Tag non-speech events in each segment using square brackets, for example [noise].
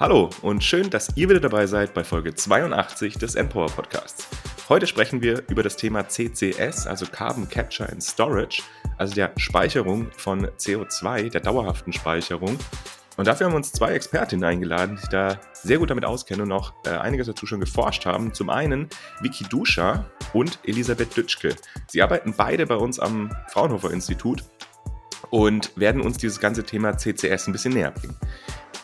Hallo und schön, dass ihr wieder dabei seid bei Folge 82 des Empower Podcasts. Heute sprechen wir über das Thema CCS, also Carbon Capture and Storage, also der Speicherung von CO2, der dauerhaften Speicherung. Und dafür haben wir uns zwei Expertinnen eingeladen, die sich da sehr gut damit auskennen und auch äh, einiges dazu schon geforscht haben. Zum einen Vicky Duscha und Elisabeth Dütschke. Sie arbeiten beide bei uns am Fraunhofer Institut und werden uns dieses ganze Thema CCS ein bisschen näher bringen.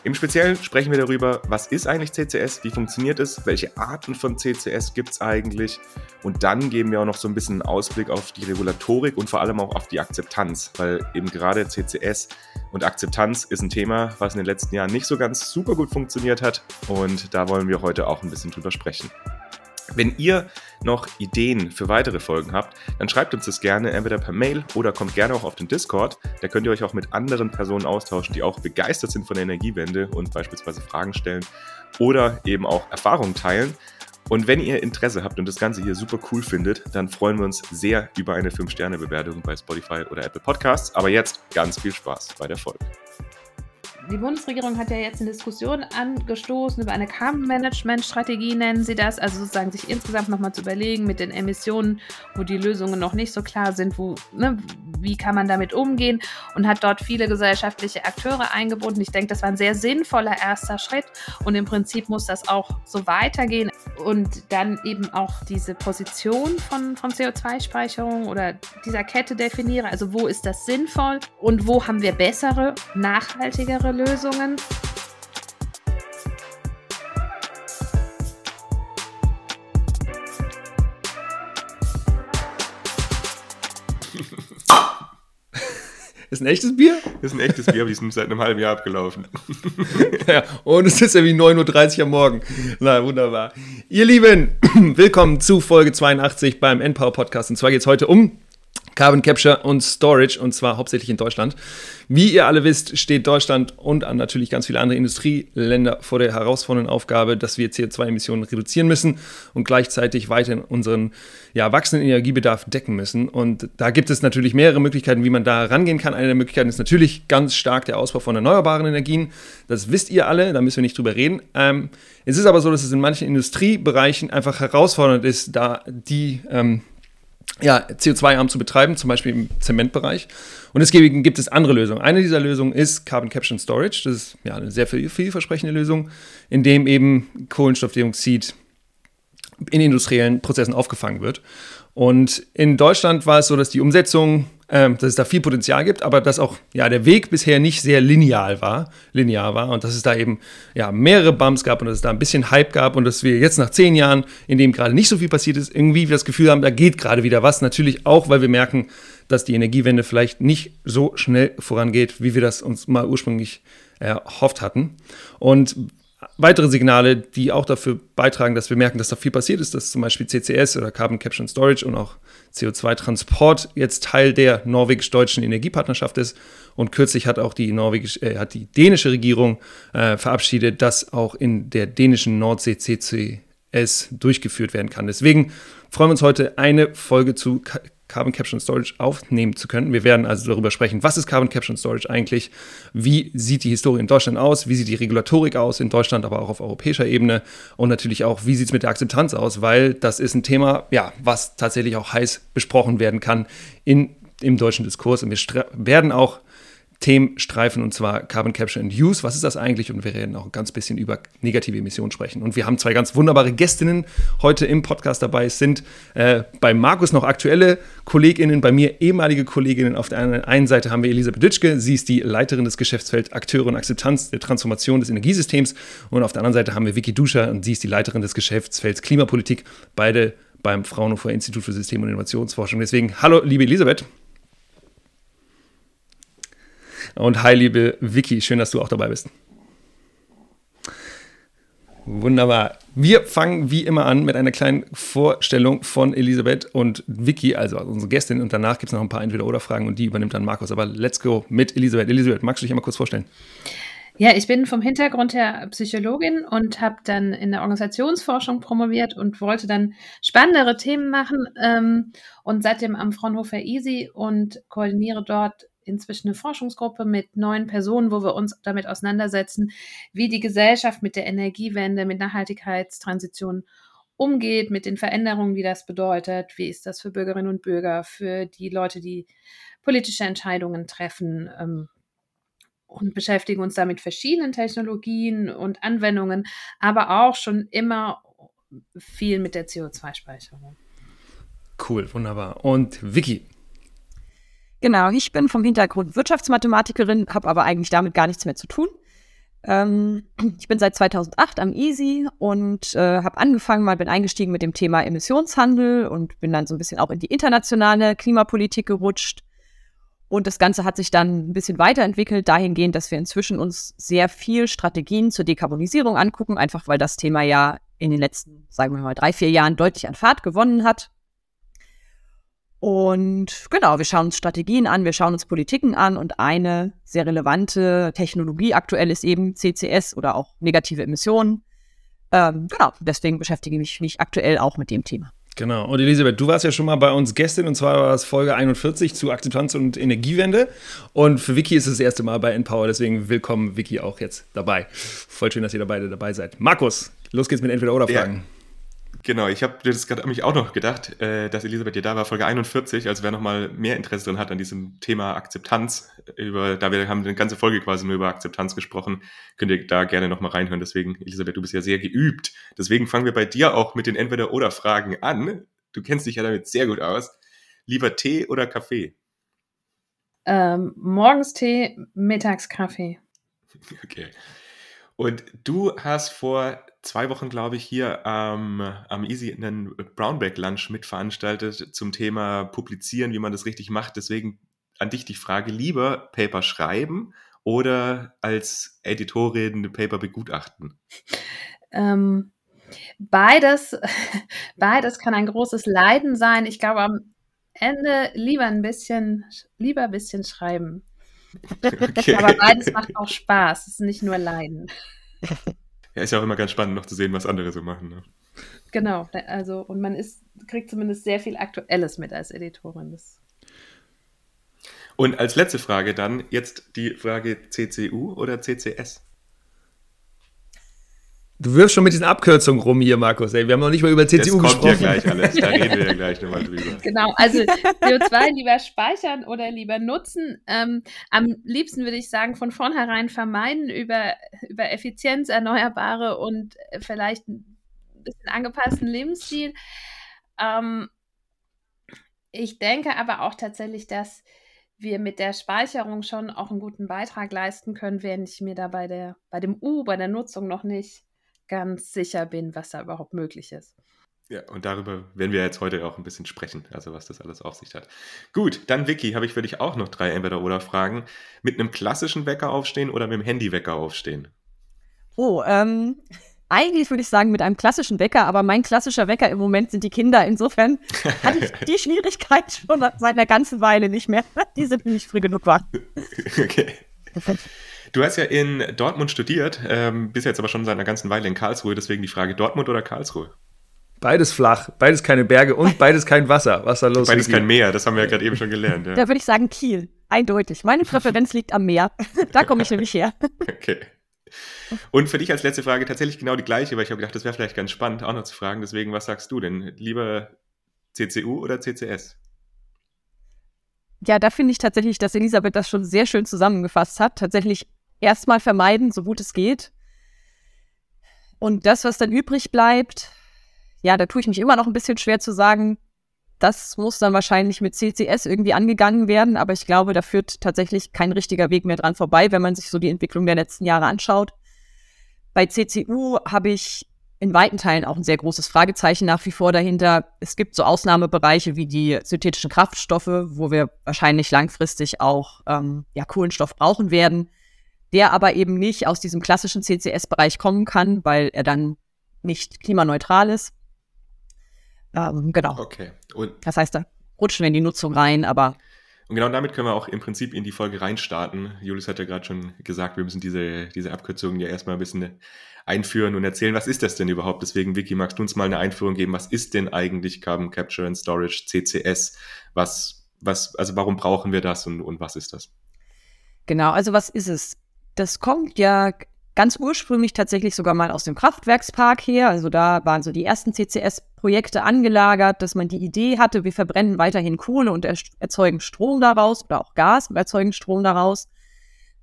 Im Speziellen sprechen wir darüber, was ist eigentlich CCS, wie funktioniert es, welche Arten von CCS gibt es eigentlich? Und dann geben wir auch noch so ein bisschen einen Ausblick auf die Regulatorik und vor allem auch auf die Akzeptanz, weil eben gerade CCS und Akzeptanz ist ein Thema, was in den letzten Jahren nicht so ganz super gut funktioniert hat. Und da wollen wir heute auch ein bisschen drüber sprechen. Wenn ihr noch Ideen für weitere Folgen habt, dann schreibt uns das gerne entweder per Mail oder kommt gerne auch auf den Discord. Da könnt ihr euch auch mit anderen Personen austauschen, die auch begeistert sind von der Energiewende und beispielsweise Fragen stellen oder eben auch Erfahrungen teilen. Und wenn ihr Interesse habt und das Ganze hier super cool findet, dann freuen wir uns sehr über eine 5-Sterne-Bewertung bei Spotify oder Apple Podcasts. Aber jetzt ganz viel Spaß bei der Folge die Bundesregierung hat ja jetzt eine Diskussion angestoßen über eine Carbon-Management-Strategie, nennen sie das. Also sozusagen sich insgesamt nochmal zu überlegen mit den Emissionen, wo die Lösungen noch nicht so klar sind, wo, ne, wie kann man damit umgehen und hat dort viele gesellschaftliche Akteure eingebunden. Ich denke, das war ein sehr sinnvoller erster Schritt und im Prinzip muss das auch so weitergehen und dann eben auch diese Position von, von CO2-Speicherung oder dieser Kette definieren. Also wo ist das sinnvoll und wo haben wir bessere, nachhaltigere Lösungen? [laughs] Ist ein echtes Bier? Ist ein echtes Bier, aber die ist seit einem halben Jahr abgelaufen. [laughs] ja, und es ist ja wie 9.30 Uhr am Morgen. Na, wunderbar. Ihr Lieben, [clears throat] willkommen zu Folge 82 beim Endpower Podcast. Und zwar geht es heute um Carbon Capture und Storage und zwar hauptsächlich in Deutschland. Wie ihr alle wisst, steht Deutschland und natürlich ganz viele andere Industrieländer vor der herausfordernden Aufgabe, dass wir CO2-Emissionen reduzieren müssen und gleichzeitig weiterhin unseren ja, wachsenden Energiebedarf decken müssen. Und da gibt es natürlich mehrere Möglichkeiten, wie man da rangehen kann. Eine der Möglichkeiten ist natürlich ganz stark der Ausbau von erneuerbaren Energien. Das wisst ihr alle, da müssen wir nicht drüber reden. Ähm, es ist aber so, dass es in manchen Industriebereichen einfach herausfordernd ist, da die ähm, ja, CO2-arm zu betreiben, zum Beispiel im Zementbereich. Und deswegen gibt es andere Lösungen. Eine dieser Lösungen ist Carbon Capture and Storage. Das ist ja eine sehr viel, vielversprechende Lösung, in dem eben Kohlenstoffdioxid in industriellen Prozessen aufgefangen wird. Und in Deutschland war es so, dass die Umsetzung ähm, dass es da viel Potenzial gibt, aber dass auch ja, der Weg bisher nicht sehr lineal war, linear war und dass es da eben ja, mehrere Bumps gab und dass es da ein bisschen Hype gab und dass wir jetzt nach zehn Jahren, in dem gerade nicht so viel passiert ist, irgendwie das Gefühl haben, da geht gerade wieder was. Natürlich auch, weil wir merken, dass die Energiewende vielleicht nicht so schnell vorangeht, wie wir das uns mal ursprünglich erhofft hatten. Und weitere Signale, die auch dafür beitragen, dass wir merken, dass da viel passiert ist, dass zum Beispiel CCS oder Carbon Capture and Storage und auch CO2-Transport jetzt Teil der norwegisch-deutschen Energiepartnerschaft ist. Und kürzlich hat auch die, norwegisch, äh, hat die dänische Regierung äh, verabschiedet, dass auch in der dänischen Nordsee CCS durchgeführt werden kann. Deswegen freuen wir uns heute eine Folge zu Carbon Capture and Storage aufnehmen zu können. Wir werden also darüber sprechen, was ist Carbon Capture and Storage eigentlich, wie sieht die Historie in Deutschland aus, wie sieht die Regulatorik aus in Deutschland, aber auch auf europäischer Ebene? Und natürlich auch, wie sieht es mit der Akzeptanz aus, weil das ist ein Thema, ja, was tatsächlich auch heiß besprochen werden kann in, im deutschen Diskurs. Und wir werden auch Themenstreifen und zwar Carbon Capture and Use. Was ist das eigentlich? Und wir werden auch ein ganz bisschen über negative Emissionen sprechen. Und wir haben zwei ganz wunderbare Gästinnen heute im Podcast dabei. Es sind äh, bei Markus noch aktuelle KollegInnen, bei mir ehemalige Kolleginnen. Auf der einen Seite haben wir Elisabeth Dütschke. Sie ist die Leiterin des Geschäftsfelds Akteure und Akzeptanz der Transformation des Energiesystems. Und auf der anderen Seite haben wir Vicky Duscher und sie ist die Leiterin des Geschäftsfelds Klimapolitik. Beide beim Fraunhofer Institut für System- und Innovationsforschung. Deswegen, hallo, liebe Elisabeth. Und hi, liebe Vicky, schön, dass du auch dabei bist. Wunderbar. Wir fangen wie immer an mit einer kleinen Vorstellung von Elisabeth und Vicky, also unsere Gästin. Und danach gibt es noch ein paar Entweder-Oder-Fragen und die übernimmt dann Markus. Aber let's go mit Elisabeth. Elisabeth, magst du dich einmal kurz vorstellen? Ja, ich bin vom Hintergrund her Psychologin und habe dann in der Organisationsforschung promoviert und wollte dann spannendere Themen machen ähm, und seitdem am Fraunhofer Easy und koordiniere dort inzwischen eine Forschungsgruppe mit neun Personen, wo wir uns damit auseinandersetzen, wie die Gesellschaft mit der Energiewende, mit Nachhaltigkeitstransition umgeht, mit den Veränderungen, die das bedeutet. Wie ist das für Bürgerinnen und Bürger, für die Leute, die politische Entscheidungen treffen? Ähm, und beschäftigen uns da mit verschiedenen Technologien und Anwendungen, aber auch schon immer viel mit der CO2-Speicherung. Cool, wunderbar. Und Vicky, Genau, ich bin vom Hintergrund Wirtschaftsmathematikerin, habe aber eigentlich damit gar nichts mehr zu tun. Ähm, ich bin seit 2008 am EASY und äh, habe angefangen, mal bin eingestiegen mit dem Thema Emissionshandel und bin dann so ein bisschen auch in die internationale Klimapolitik gerutscht. Und das Ganze hat sich dann ein bisschen weiterentwickelt, dahingehend, dass wir inzwischen uns sehr viel Strategien zur Dekarbonisierung angucken, einfach weil das Thema ja in den letzten, sagen wir mal, drei, vier Jahren deutlich an Fahrt gewonnen hat. Und genau, wir schauen uns Strategien an, wir schauen uns Politiken an und eine sehr relevante Technologie aktuell ist eben CCS oder auch negative Emissionen. Ähm, genau, deswegen beschäftige ich mich aktuell auch mit dem Thema. Genau. Und Elisabeth, du warst ja schon mal bei uns Gästin und zwar war das Folge 41 zu Akzeptanz und Energiewende. Und für Vicky ist es das erste Mal bei Empower, deswegen willkommen Vicky auch jetzt dabei. Voll schön, dass ihr beide dabei seid. Markus, los geht's mit Entweder-Oder-Fragen. Ja. Genau, ich habe das gerade mich auch noch gedacht, äh, dass Elisabeth hier da war, Folge 41. Also wer noch mal mehr Interesse drin hat an diesem Thema Akzeptanz, über, da wir haben eine ganze Folge quasi nur über Akzeptanz gesprochen, könnt ihr da gerne noch mal reinhören. Deswegen, Elisabeth, du bist ja sehr geübt. Deswegen fangen wir bei dir auch mit den Entweder-Oder-Fragen an. Du kennst dich ja damit sehr gut aus. Lieber Tee oder Kaffee? Ähm, morgens Tee, mittags Kaffee. [laughs] Okay. Und du hast vor zwei Wochen, glaube ich, hier ähm, am Easy einen Brownback Lunch mitveranstaltet zum Thema Publizieren, wie man das richtig macht. Deswegen an dich die Frage, lieber Paper schreiben oder als Editorin Paper begutachten? Ähm, beides, [laughs] beides kann ein großes Leiden sein. Ich glaube, am Ende lieber ein bisschen, lieber ein bisschen schreiben. Okay. Aber beides macht auch Spaß. Es ist nicht nur Leiden. Ja, ist ja auch immer ganz spannend, noch zu sehen, was andere so machen. Ne? Genau, also und man ist, kriegt zumindest sehr viel Aktuelles mit als Editorin. Das und als letzte Frage dann jetzt die Frage CCU oder CCS? Du wirfst schon mit diesen Abkürzungen rum hier, Markus. Ey. Wir haben noch nicht mal über CCU das kommt gesprochen. ja gleich alles. Da reden wir ja [laughs] gleich nochmal drüber. Genau, also CO2 lieber speichern oder lieber nutzen. Ähm, am liebsten würde ich sagen, von vornherein vermeiden über, über Effizienz, Erneuerbare und vielleicht ein bisschen angepassten Lebensstil. Ähm, ich denke aber auch tatsächlich, dass wir mit der Speicherung schon auch einen guten Beitrag leisten können, während ich mir da bei, der, bei dem U, bei der Nutzung noch nicht ganz sicher bin, was da überhaupt möglich ist. Ja, und darüber werden wir jetzt heute auch ein bisschen sprechen, also was das alles auf sich hat. Gut, dann Vicky, habe ich für dich auch noch drei Entweder-Oder-Fragen. Mit einem klassischen Wecker aufstehen oder mit einem Handy-Wecker aufstehen? Oh, ähm, eigentlich würde ich sagen mit einem klassischen Wecker, aber mein klassischer Wecker im Moment sind die Kinder. Insofern [laughs] hatte ich die Schwierigkeit schon seit einer ganzen Weile nicht mehr. Die sind nicht früh genug wach. [laughs] Okay. [laughs] Du hast ja in Dortmund studiert, ähm, bist jetzt aber schon seit einer ganzen Weile in Karlsruhe, deswegen die Frage Dortmund oder Karlsruhe? Beides flach, beides keine Berge und [laughs] beides kein Wasser. Was da los? Beides kein Meer, das haben wir ja gerade eben schon gelernt. Ja. Da würde ich sagen Kiel, eindeutig. Meine Präferenz liegt am Meer. [laughs] da komme ich nämlich her. Okay. Und für dich als letzte Frage tatsächlich genau die gleiche, weil ich habe gedacht, das wäre vielleicht ganz spannend auch noch zu fragen. Deswegen, was sagst du denn? Lieber CCU oder CCS? Ja, da finde ich tatsächlich, dass Elisabeth das schon sehr schön zusammengefasst hat. Tatsächlich erstmal vermeiden, so gut es geht. Und das, was dann übrig bleibt, ja, da tue ich mich immer noch ein bisschen schwer zu sagen, das muss dann wahrscheinlich mit CCS irgendwie angegangen werden, aber ich glaube, da führt tatsächlich kein richtiger Weg mehr dran vorbei, wenn man sich so die Entwicklung der letzten Jahre anschaut. Bei CCU habe ich in weiten Teilen auch ein sehr großes Fragezeichen nach wie vor dahinter. Es gibt so Ausnahmebereiche wie die synthetischen Kraftstoffe, wo wir wahrscheinlich langfristig auch ähm, ja, Kohlenstoff brauchen werden der aber eben nicht aus diesem klassischen CCS-Bereich kommen kann, weil er dann nicht klimaneutral ist. Ähm, genau. Okay. Und das heißt, da rutschen wir in die Nutzung rein, aber. Und genau damit können wir auch im Prinzip in die Folge reinstarten. Julius hat ja gerade schon gesagt, wir müssen diese, diese Abkürzungen ja erstmal ein bisschen einführen und erzählen, was ist das denn überhaupt? Deswegen, Vicky, magst du uns mal eine Einführung geben? Was ist denn eigentlich Carbon Capture and Storage, CCS? Was was, also warum brauchen wir das und, und was ist das? Genau, also was ist es? Das kommt ja ganz ursprünglich tatsächlich sogar mal aus dem Kraftwerkspark her. Also da waren so die ersten CCS-Projekte angelagert, dass man die Idee hatte, wir verbrennen weiterhin Kohle und erzeugen Strom daraus oder auch Gas und erzeugen Strom daraus.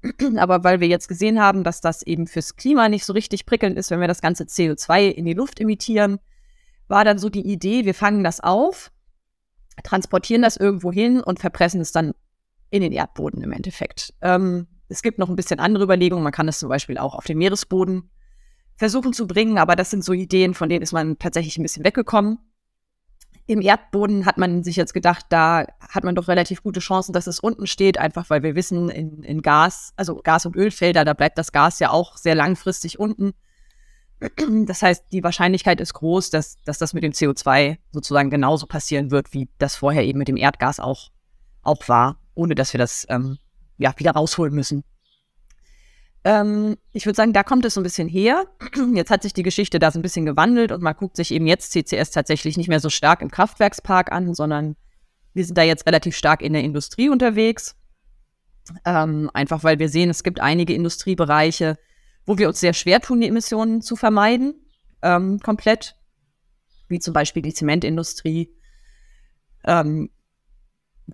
[clears throat] Aber weil wir jetzt gesehen haben, dass das eben fürs Klima nicht so richtig prickelnd ist, wenn wir das ganze CO2 in die Luft emittieren, war dann so die Idee, wir fangen das auf, transportieren das irgendwo hin und verpressen es dann in den Erdboden im Endeffekt. Ähm, es gibt noch ein bisschen andere Überlegungen. Man kann es zum Beispiel auch auf den Meeresboden versuchen zu bringen, aber das sind so Ideen, von denen ist man tatsächlich ein bisschen weggekommen. Im Erdboden hat man sich jetzt gedacht, da hat man doch relativ gute Chancen, dass es unten steht, einfach weil wir wissen, in, in Gas, also Gas- und Ölfelder, da bleibt das Gas ja auch sehr langfristig unten. Das heißt, die Wahrscheinlichkeit ist groß, dass, dass das mit dem CO2 sozusagen genauso passieren wird, wie das vorher eben mit dem Erdgas auch, auch war, ohne dass wir das ähm, ja, wieder rausholen müssen. Ähm, ich würde sagen, da kommt es so ein bisschen her. [clears throat] Jetzt hat sich die Geschichte da so ein bisschen gewandelt und man guckt sich eben jetzt CCS tatsächlich nicht mehr so stark im Kraftwerkspark an, sondern wir sind da jetzt relativ stark in der Industrie unterwegs. Ähm, einfach weil wir sehen, es gibt einige Industriebereiche, wo wir uns sehr schwer tun, die Emissionen zu vermeiden, ähm, komplett, wie zum Beispiel die Zementindustrie. Ähm,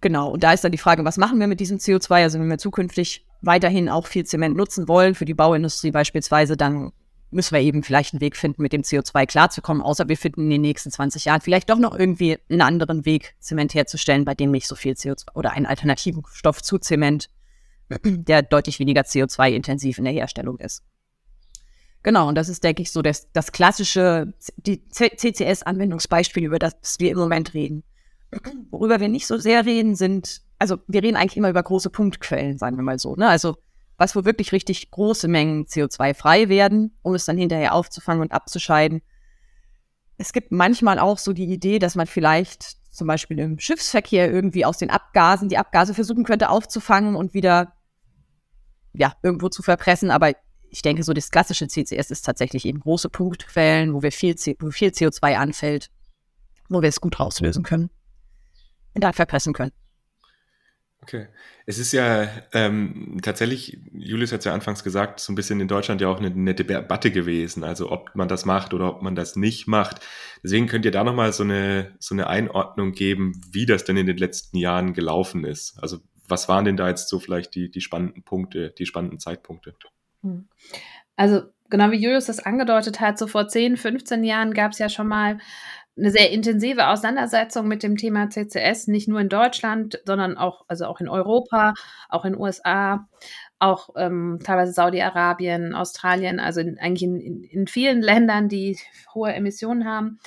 genau, und da ist dann die Frage, was machen wir mit diesem CO2? Also wenn wir zukünftig weiterhin auch viel Zement nutzen wollen, für die Bauindustrie beispielsweise, dann müssen wir eben vielleicht einen Weg finden, mit dem CO2 klarzukommen, außer wir finden in den nächsten 20 Jahren vielleicht doch noch irgendwie einen anderen Weg, Zement herzustellen, bei dem nicht so viel CO2 oder einen alternativen Stoff zu Zement, der deutlich weniger CO2-intensiv in der Herstellung ist. Genau, und das ist, denke ich, so das, das klassische CCS-Anwendungsbeispiel, über das wir im Moment reden. Worüber wir nicht so sehr reden, sind, also wir reden eigentlich immer über große Punktquellen, sagen wir mal so. Ne? Also was wo wirklich richtig große Mengen CO2 frei werden, um es dann hinterher aufzufangen und abzuscheiden. Es gibt manchmal auch so die Idee, dass man vielleicht zum Beispiel im Schiffsverkehr irgendwie aus den Abgasen die Abgase versuchen könnte aufzufangen und wieder ja, irgendwo zu verpressen. Aber ich denke, so das klassische CCS ist tatsächlich eben große Punktquellen, wo wir viel, wo viel CO2 anfällt, wo wir es gut rauslösen können und dann verpressen können. Okay. Es ist ja ähm, tatsächlich, Julius hat es ja anfangs gesagt, so ein bisschen in Deutschland ja auch eine, eine Debatte gewesen, also ob man das macht oder ob man das nicht macht. Deswegen könnt ihr da nochmal so eine, so eine Einordnung geben, wie das denn in den letzten Jahren gelaufen ist. Also was waren denn da jetzt so vielleicht die, die spannenden Punkte, die spannenden Zeitpunkte? Hm. Also genau wie Julius das angedeutet hat, so vor 10, 15 Jahren gab es ja schon mal eine sehr intensive Auseinandersetzung mit dem Thema CCS, nicht nur in Deutschland, sondern auch, also auch in Europa, auch in USA, auch ähm, teilweise Saudi-Arabien, Australien, also in, eigentlich in, in, vielen Ländern, die hohe Emissionen haben.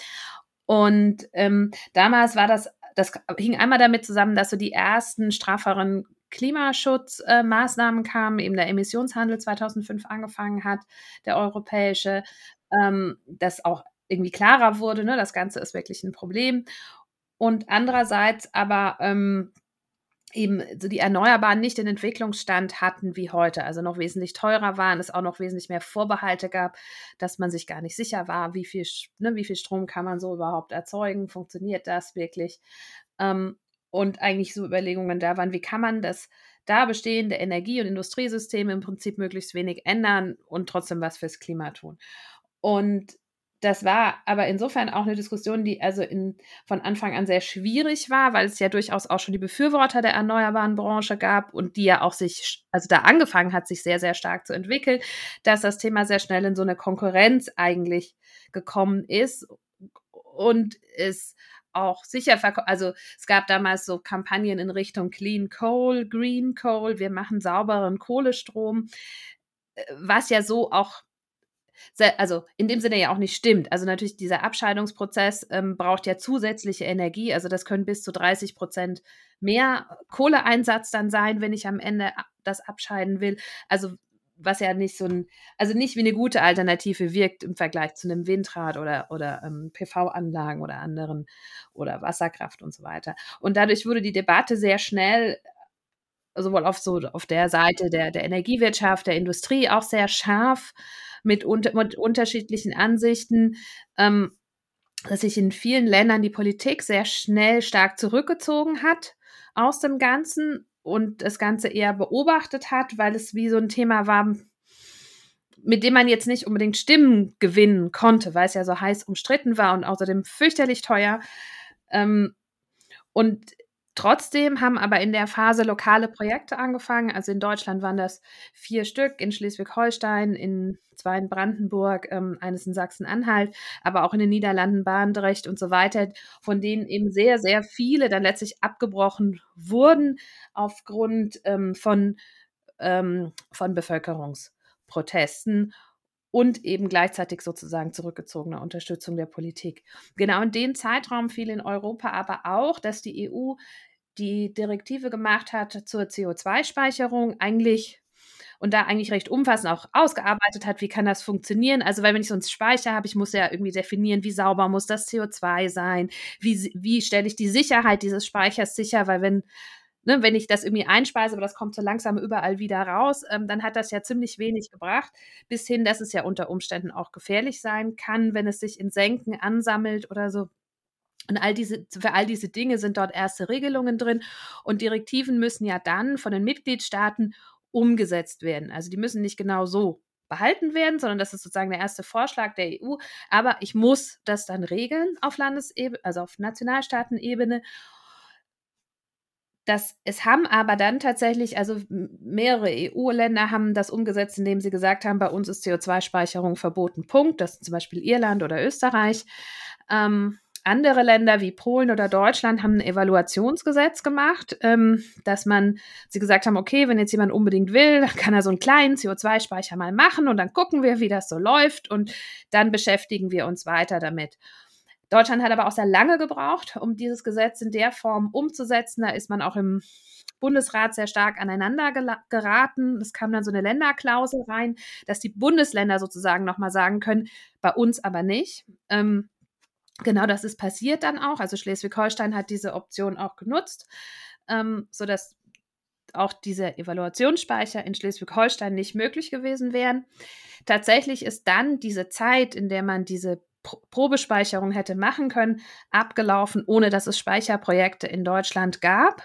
Und ähm, damals war das, das hing einmal damit zusammen, dass so die ersten strafferen Klimaschutzmaßnahmen äh, kamen, eben der Emissionshandel 2005 angefangen hat, der europäische, ähm, dass auch irgendwie klarer wurde, ne, das Ganze ist wirklich ein Problem. Und andererseits aber ähm, eben so die Erneuerbaren nicht den Entwicklungsstand hatten wie heute, also noch wesentlich teurer waren, es auch noch wesentlich mehr Vorbehalte gab, dass man sich gar nicht sicher war, wie viel, ne, wie viel Strom kann man so überhaupt erzeugen, funktioniert das wirklich? Ähm, und eigentlich so Überlegungen da waren, wie kann man das da bestehende Energie- und Industriesysteme im Prinzip möglichst wenig ändern und trotzdem was fürs Klima tun. Und das war aber insofern auch eine Diskussion, die also in, von Anfang an sehr schwierig war, weil es ja durchaus auch schon die Befürworter der erneuerbaren Branche gab und die ja auch sich, also da angefangen hat, sich sehr, sehr stark zu entwickeln, dass das Thema sehr schnell in so eine Konkurrenz eigentlich gekommen ist und es auch sicher, also es gab damals so Kampagnen in Richtung Clean Coal, Green Coal, wir machen sauberen Kohlestrom, äh, was ja so auch also in dem Sinne ja auch nicht stimmt. Also natürlich dieser Abscheidungsprozess ähm, braucht ja zusätzliche Energie. Also das können bis zu 30 Prozent mehr Kohleeinsatz dann sein, wenn ich am Ende das abscheiden will. Also was ja nicht so ein, also nicht wie eine gute Alternative wirkt im Vergleich zu einem Windrad oder, oder ähm, PV-Anlagen oder anderen oder Wasserkraft und so weiter. Und dadurch wurde die Debatte sehr schnell sowohl auf so auf der Seite der, der Energiewirtschaft, der Industrie auch sehr scharf mit, unter, mit unterschiedlichen Ansichten, ähm, dass sich in vielen Ländern die Politik sehr schnell stark zurückgezogen hat. aus dem Ganzen und das Ganze eher beobachtet hat, weil es wie so ein Thema war, mit dem man jetzt nicht unbedingt Stimmen gewinnen konnte, weil es ja so heiß umstritten war und außerdem fürchterlich teuer. Ähm, und Trotzdem haben aber in der Phase lokale Projekte angefangen. Also in Deutschland waren das vier Stück, in Schleswig-Holstein, in zwei in Brandenburg, ähm, eines in Sachsen-Anhalt, aber auch in den Niederlanden, Bahndrecht und so weiter, von denen eben sehr, sehr viele dann letztlich abgebrochen wurden aufgrund ähm, von, ähm, von Bevölkerungsprotesten und eben gleichzeitig sozusagen zurückgezogener Unterstützung der Politik. Genau in den Zeitraum fiel in Europa aber auch, dass die EU die Direktive gemacht hat zur CO2-Speicherung, eigentlich und da eigentlich recht umfassend auch ausgearbeitet hat, wie kann das funktionieren. Also, weil wenn ich so einen Speicher habe, ich muss ja irgendwie definieren, wie sauber muss das CO2 sein, wie, wie stelle ich die Sicherheit dieses Speichers sicher, weil wenn ne, wenn ich das irgendwie einspeise, aber das kommt so langsam überall wieder raus, ähm, dann hat das ja ziemlich wenig gebracht, bis hin, dass es ja unter Umständen auch gefährlich sein kann, wenn es sich in Senken ansammelt oder so. Und all diese, für all diese Dinge sind dort erste Regelungen drin. Und Direktiven müssen ja dann von den Mitgliedstaaten umgesetzt werden. Also die müssen nicht genau so behalten werden, sondern das ist sozusagen der erste Vorschlag der EU. Aber ich muss das dann regeln auf Landesebene, also auf Nationalstaatenebene. Das, es haben aber dann tatsächlich, also mehrere EU-Länder haben das umgesetzt, indem sie gesagt haben, bei uns ist CO2-Speicherung verboten. Punkt. Das sind zum Beispiel Irland oder Österreich. Ähm, andere Länder wie Polen oder Deutschland haben ein Evaluationsgesetz gemacht, ähm, dass man, sie gesagt haben, okay, wenn jetzt jemand unbedingt will, kann er so einen kleinen CO2-Speicher mal machen und dann gucken wir, wie das so läuft und dann beschäftigen wir uns weiter damit. Deutschland hat aber auch sehr lange gebraucht, um dieses Gesetz in der Form umzusetzen. Da ist man auch im Bundesrat sehr stark aneinander geraten. Es kam dann so eine Länderklausel rein, dass die Bundesländer sozusagen nochmal sagen können, bei uns aber nicht. Ähm, genau das ist passiert dann auch. Also Schleswig-Holstein hat diese Option auch genutzt, ähm, sodass auch diese Evaluationsspeicher in Schleswig-Holstein nicht möglich gewesen wären. Tatsächlich ist dann diese Zeit, in der man diese Probespeicherung hätte machen können, abgelaufen, ohne dass es Speicherprojekte in Deutschland gab.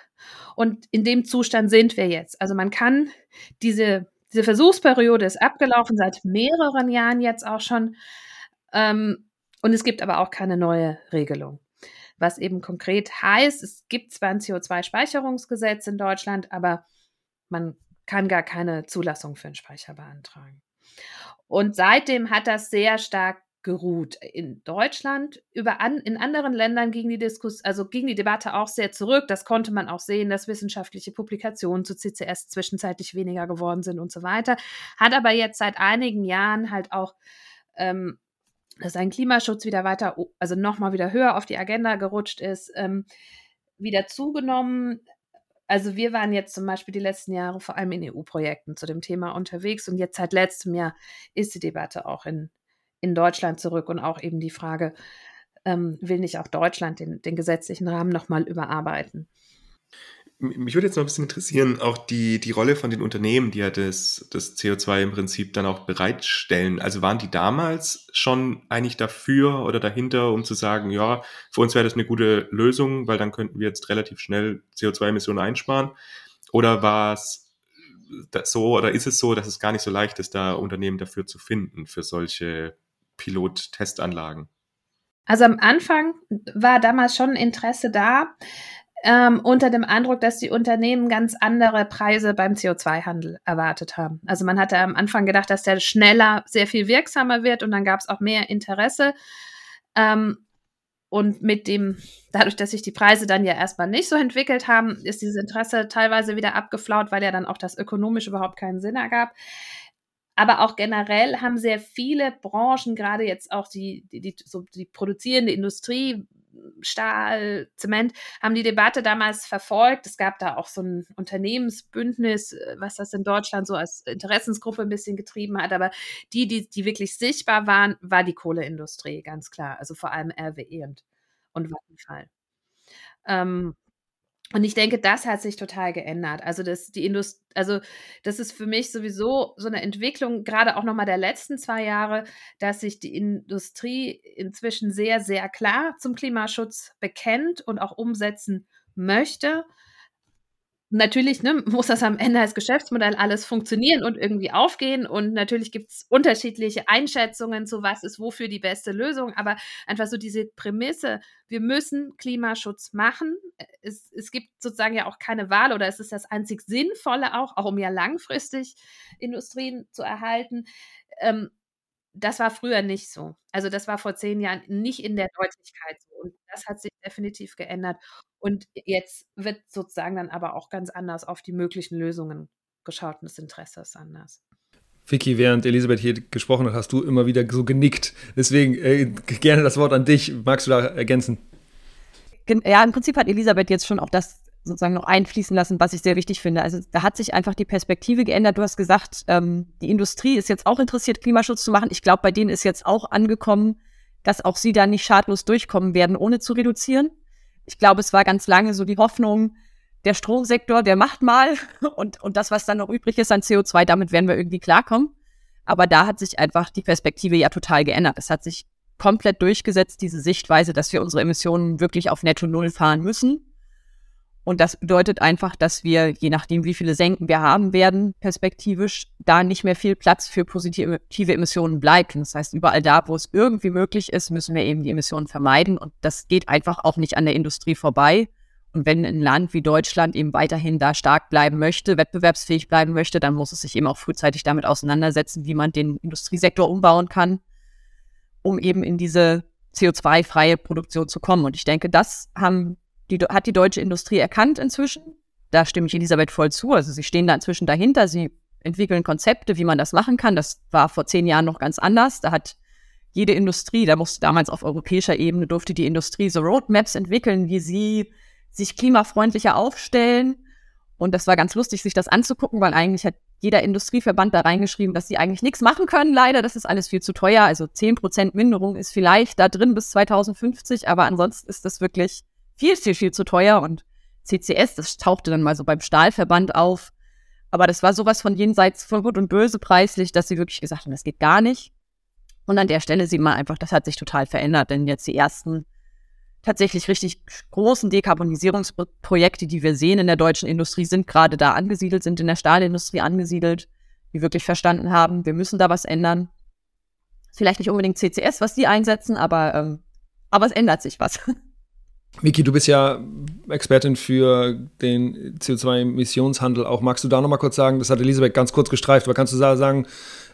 Und in dem Zustand sind wir jetzt. Also man kann diese, diese Versuchsperiode ist abgelaufen seit mehreren Jahren jetzt auch schon. Ähm, und es gibt aber auch keine neue Regelung. Was eben konkret heißt, es gibt zwar ein CO2-Speicherungsgesetz in Deutschland, aber man kann gar keine Zulassung für einen Speicher beantragen. Und seitdem hat das sehr stark geruht. In Deutschland, über an, in anderen Ländern ging die Diskus, also ging die Debatte auch sehr zurück. Das konnte man auch sehen, dass wissenschaftliche Publikationen zu CCS zwischenzeitlich weniger geworden sind und so weiter. Hat aber jetzt seit einigen Jahren halt auch ähm, dass ein Klimaschutz wieder weiter, also nochmal wieder höher auf die Agenda gerutscht ist, ähm, wieder zugenommen. Also wir waren jetzt zum Beispiel die letzten Jahre vor allem in EU-Projekten zu dem Thema unterwegs und jetzt seit letztem Jahr ist die Debatte auch in in Deutschland zurück und auch eben die Frage, ähm, will nicht auch Deutschland den, den gesetzlichen Rahmen nochmal überarbeiten? Mich würde jetzt noch ein bisschen interessieren, auch die, die Rolle von den Unternehmen, die ja das, das CO2 im Prinzip dann auch bereitstellen. Also waren die damals schon eigentlich dafür oder dahinter, um zu sagen, ja, für uns wäre das eine gute Lösung, weil dann könnten wir jetzt relativ schnell CO2-Emissionen einsparen? Oder war es so oder ist es so, dass es gar nicht so leicht ist, da Unternehmen dafür zu finden, für solche Pilot-Testanlagen? Also am Anfang war damals schon Interesse da, ähm, unter dem Eindruck, dass die Unternehmen ganz andere Preise beim CO2-Handel erwartet haben. Also man hatte am Anfang gedacht, dass der schneller sehr viel wirksamer wird und dann gab es auch mehr Interesse. Ähm, und mit dem, dadurch, dass sich die Preise dann ja erstmal nicht so entwickelt haben, ist dieses Interesse teilweise wieder abgeflaut, weil ja dann auch das ökonomisch überhaupt keinen Sinn ergab. Aber auch generell haben sehr viele Branchen, gerade jetzt auch die, die, die, so die produzierende Industrie, Stahl, Zement, haben die Debatte damals verfolgt. Es gab da auch so ein Unternehmensbündnis, äh, was das in Deutschland so als Interessensgruppe ein bisschen getrieben hat. Aber die, die, die wirklich sichtbar waren, war die Kohleindustrie, ganz klar. Also vor allem RWE und, und Vattenfall. Ähm, und ich denke, das hat sich total geändert. Also das, die Indust also das ist für mich sowieso so eine Entwicklung, gerade auch nochmal der letzten zwei Jahre, dass sich die Industrie inzwischen sehr, sehr klar zum Klimaschutz bekennt und auch umsetzen möchte. Natürlich ne, muss das am Ende als Geschäftsmodell alles funktionieren und irgendwie aufgehen. Und natürlich gibt es unterschiedliche Einschätzungen zu was ist wofür die beste Lösung. Aber einfach so diese Prämisse, wir müssen Klimaschutz machen. Es, es gibt sozusagen ja auch keine Wahl oder es ist das einzig Sinnvolle auch, auch um ja langfristig Industrien zu erhalten. Ähm, das war früher nicht so. Also das war vor zehn Jahren nicht in der Deutlichkeit so. Und das hat sich definitiv geändert. Und jetzt wird sozusagen dann aber auch ganz anders auf die möglichen Lösungen geschaut und das Interesse ist anders. Vicky, während Elisabeth hier gesprochen hat, hast du immer wieder so genickt. Deswegen äh, gerne das Wort an dich. Magst du da ergänzen? Ja, im Prinzip hat Elisabeth jetzt schon auch das sozusagen noch einfließen lassen, was ich sehr wichtig finde. Also da hat sich einfach die Perspektive geändert. Du hast gesagt, ähm, die Industrie ist jetzt auch interessiert, Klimaschutz zu machen. Ich glaube, bei denen ist jetzt auch angekommen, dass auch sie da nicht schadlos durchkommen werden, ohne zu reduzieren. Ich glaube, es war ganz lange so die Hoffnung, der Stromsektor, der macht mal [laughs] und, und das, was dann noch übrig ist an CO2, damit werden wir irgendwie klarkommen. Aber da hat sich einfach die Perspektive ja total geändert. Es hat sich komplett durchgesetzt, diese Sichtweise, dass wir unsere Emissionen wirklich auf Netto Null fahren müssen. Und das bedeutet einfach, dass wir, je nachdem, wie viele Senken wir haben werden, perspektivisch, da nicht mehr viel Platz für positive Emissionen bleibt. Und das heißt, überall da, wo es irgendwie möglich ist, müssen wir eben die Emissionen vermeiden. Und das geht einfach auch nicht an der Industrie vorbei. Und wenn ein Land wie Deutschland eben weiterhin da stark bleiben möchte, wettbewerbsfähig bleiben möchte, dann muss es sich eben auch frühzeitig damit auseinandersetzen, wie man den Industriesektor umbauen kann, um eben in diese CO2-freie Produktion zu kommen. Und ich denke, das haben die, hat die deutsche Industrie erkannt inzwischen. Da stimme ich Elisabeth voll zu. Also sie stehen da inzwischen dahinter. Sie entwickeln Konzepte, wie man das machen kann. Das war vor zehn Jahren noch ganz anders. Da hat jede Industrie, da musste damals auf europäischer Ebene, durfte die Industrie so Roadmaps entwickeln, wie sie sich klimafreundlicher aufstellen. Und das war ganz lustig, sich das anzugucken, weil eigentlich hat jeder Industrieverband da reingeschrieben, dass sie eigentlich nichts machen können. Leider, das ist alles viel zu teuer. Also 10% Minderung ist vielleicht da drin bis 2050, aber ansonsten ist das wirklich viel, viel, viel zu teuer und CCS, das tauchte dann mal so beim Stahlverband auf. Aber das war sowas von jenseits von Gut und Böse preislich, dass sie wirklich gesagt haben, das geht gar nicht. Und an der Stelle sieht man einfach, das hat sich total verändert, denn jetzt die ersten tatsächlich richtig großen Dekarbonisierungsprojekte, die wir sehen in der deutschen Industrie, sind gerade da angesiedelt, sind in der Stahlindustrie angesiedelt, die wirklich verstanden haben, wir müssen da was ändern. Vielleicht nicht unbedingt CCS, was die einsetzen, aber, ähm, aber es ändert sich was. [laughs] Miki, du bist ja Expertin für den CO2-Emissionshandel. Auch magst du da noch mal kurz sagen, das hat Elisabeth ganz kurz gestreift, aber kannst du da sagen,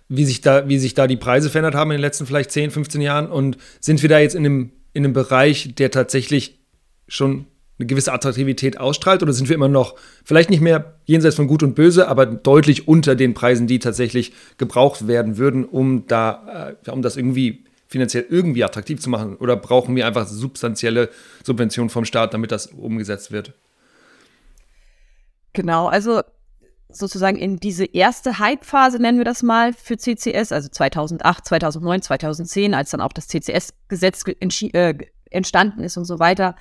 wie sich da, wie sich da die Preise verändert haben in den letzten vielleicht 10, 15 Jahren? Und sind wir da jetzt in einem, in einem Bereich, der tatsächlich schon eine gewisse Attraktivität ausstrahlt? Oder sind wir immer noch vielleicht nicht mehr jenseits von Gut und Böse, aber deutlich unter den Preisen, die tatsächlich gebraucht werden würden, um da, äh, um das irgendwie finanziell irgendwie attraktiv zu machen? Oder brauchen wir einfach substanzielle Subventionen vom Staat, damit das umgesetzt wird? Genau, also sozusagen in diese erste Hype-Phase, nennen wir das mal, für CCS, also 2008, 2009, 2010, als dann auch das CCS-Gesetz äh, entstanden ist und so weiter,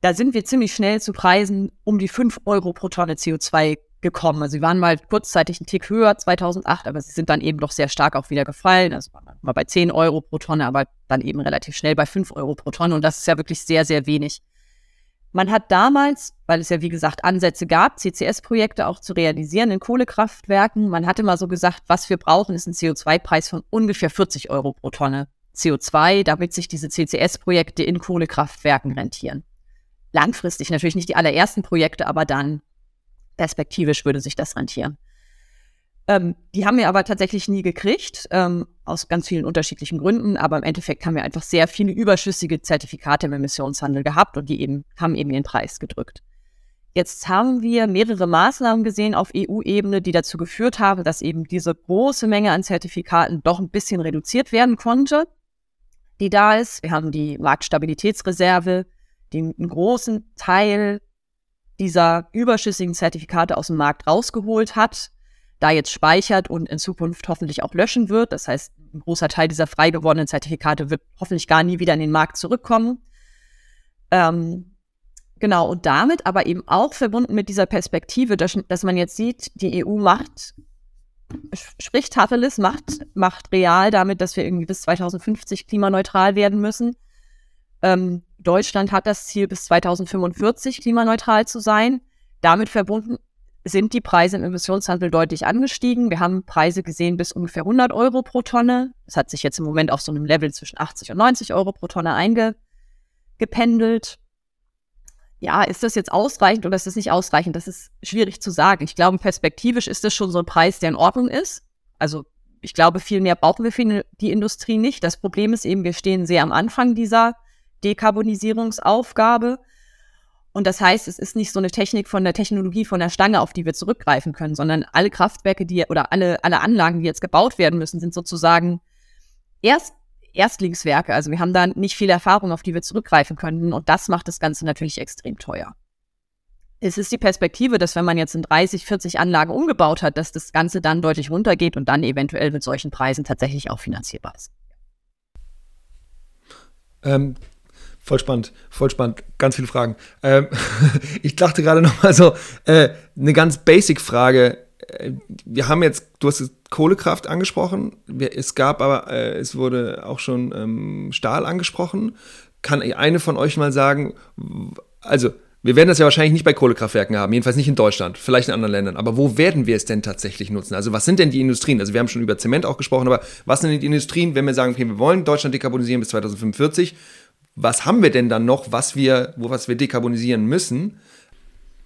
da sind wir ziemlich schnell zu Preisen um die 5 Euro pro Tonne CO2 gekommen. Also sie waren mal kurzzeitig einen Tick höher 2008, aber sie sind dann eben doch sehr stark auch wieder gefallen. Also waren mal bei 10 Euro pro Tonne, aber dann eben relativ schnell bei 5 Euro pro Tonne und das ist ja wirklich sehr, sehr wenig. Man hat damals, weil es ja wie gesagt Ansätze gab, CCS-Projekte auch zu realisieren in Kohlekraftwerken, man hatte mal so gesagt, was wir brauchen, ist ein CO2-Preis von ungefähr 40 Euro pro Tonne CO2, damit sich diese CCS-Projekte in Kohlekraftwerken rentieren. Langfristig natürlich nicht die allerersten Projekte, aber dann perspektivisch würde sich das rentieren. Ähm, die haben wir aber tatsächlich nie gekriegt, ähm, aus ganz vielen unterschiedlichen Gründen. Aber im Endeffekt haben wir einfach sehr viele überschüssige Zertifikate im Emissionshandel gehabt und die eben, haben eben den Preis gedrückt. Jetzt haben wir mehrere Maßnahmen gesehen auf EU-Ebene, die dazu geführt haben, dass eben diese große Menge an Zertifikaten doch ein bisschen reduziert werden konnte, die da ist. Wir haben die Marktstabilitätsreserve, die einen großen Teil dieser überschüssigen Zertifikate aus dem Markt rausgeholt hat, da jetzt speichert und in Zukunft hoffentlich auch löschen wird. Das heißt, ein großer Teil dieser frei gewordenen Zertifikate wird hoffentlich gar nie wieder in den Markt zurückkommen. Ähm, genau, und damit aber eben auch verbunden mit dieser Perspektive, dass, dass man jetzt sieht, die EU macht, spricht Tacheles, macht, macht real damit, dass wir irgendwie bis 2050 klimaneutral werden müssen. Ähm, Deutschland hat das Ziel, bis 2045 klimaneutral zu sein. damit verbunden sind die Preise im Emissionshandel deutlich angestiegen. Wir haben Preise gesehen bis ungefähr 100 Euro pro Tonne. Das hat sich jetzt im Moment auf so einem Level zwischen 80 und 90 Euro pro Tonne eingependelt. Ja, ist das jetzt ausreichend oder ist das nicht ausreichend? Das ist schwierig zu sagen. Ich glaube, perspektivisch ist das schon so ein Preis, der in Ordnung ist. Also ich glaube, viel mehr brauchen wir für die Industrie nicht. Das Problem ist eben, wir stehen sehr am Anfang dieser Dekarbonisierungsaufgabe. Und das heißt, es ist nicht so eine Technik von der Technologie von der Stange, auf die wir zurückgreifen können, sondern alle Kraftwerke, die oder alle, alle Anlagen, die jetzt gebaut werden müssen, sind sozusagen erst Erstlingswerke. Also wir haben da nicht viel Erfahrung, auf die wir zurückgreifen können. Und das macht das Ganze natürlich extrem teuer. Es ist die Perspektive, dass wenn man jetzt in 30, 40 Anlagen umgebaut hat, dass das Ganze dann deutlich runtergeht und dann eventuell mit solchen Preisen tatsächlich auch finanzierbar ist. Ähm, voll spannend, voll spannend, ganz viele Fragen. Ähm, [laughs] ich dachte gerade noch mal so, äh, eine ganz basic Frage. Äh, wir haben jetzt, du hast Kohlekraft angesprochen, es gab aber, äh, es wurde auch schon ähm, Stahl angesprochen. Kann eine von euch mal sagen, also wir werden das ja wahrscheinlich nicht bei Kohlekraftwerken haben, jedenfalls nicht in Deutschland, vielleicht in anderen Ländern. Aber wo werden wir es denn tatsächlich nutzen? Also was sind denn die Industrien? Also wir haben schon über Zement auch gesprochen, aber was sind denn die Industrien, wenn wir sagen, okay, wir wollen Deutschland dekarbonisieren bis 2045? Was haben wir denn dann noch, was wir, wo was wir dekarbonisieren müssen?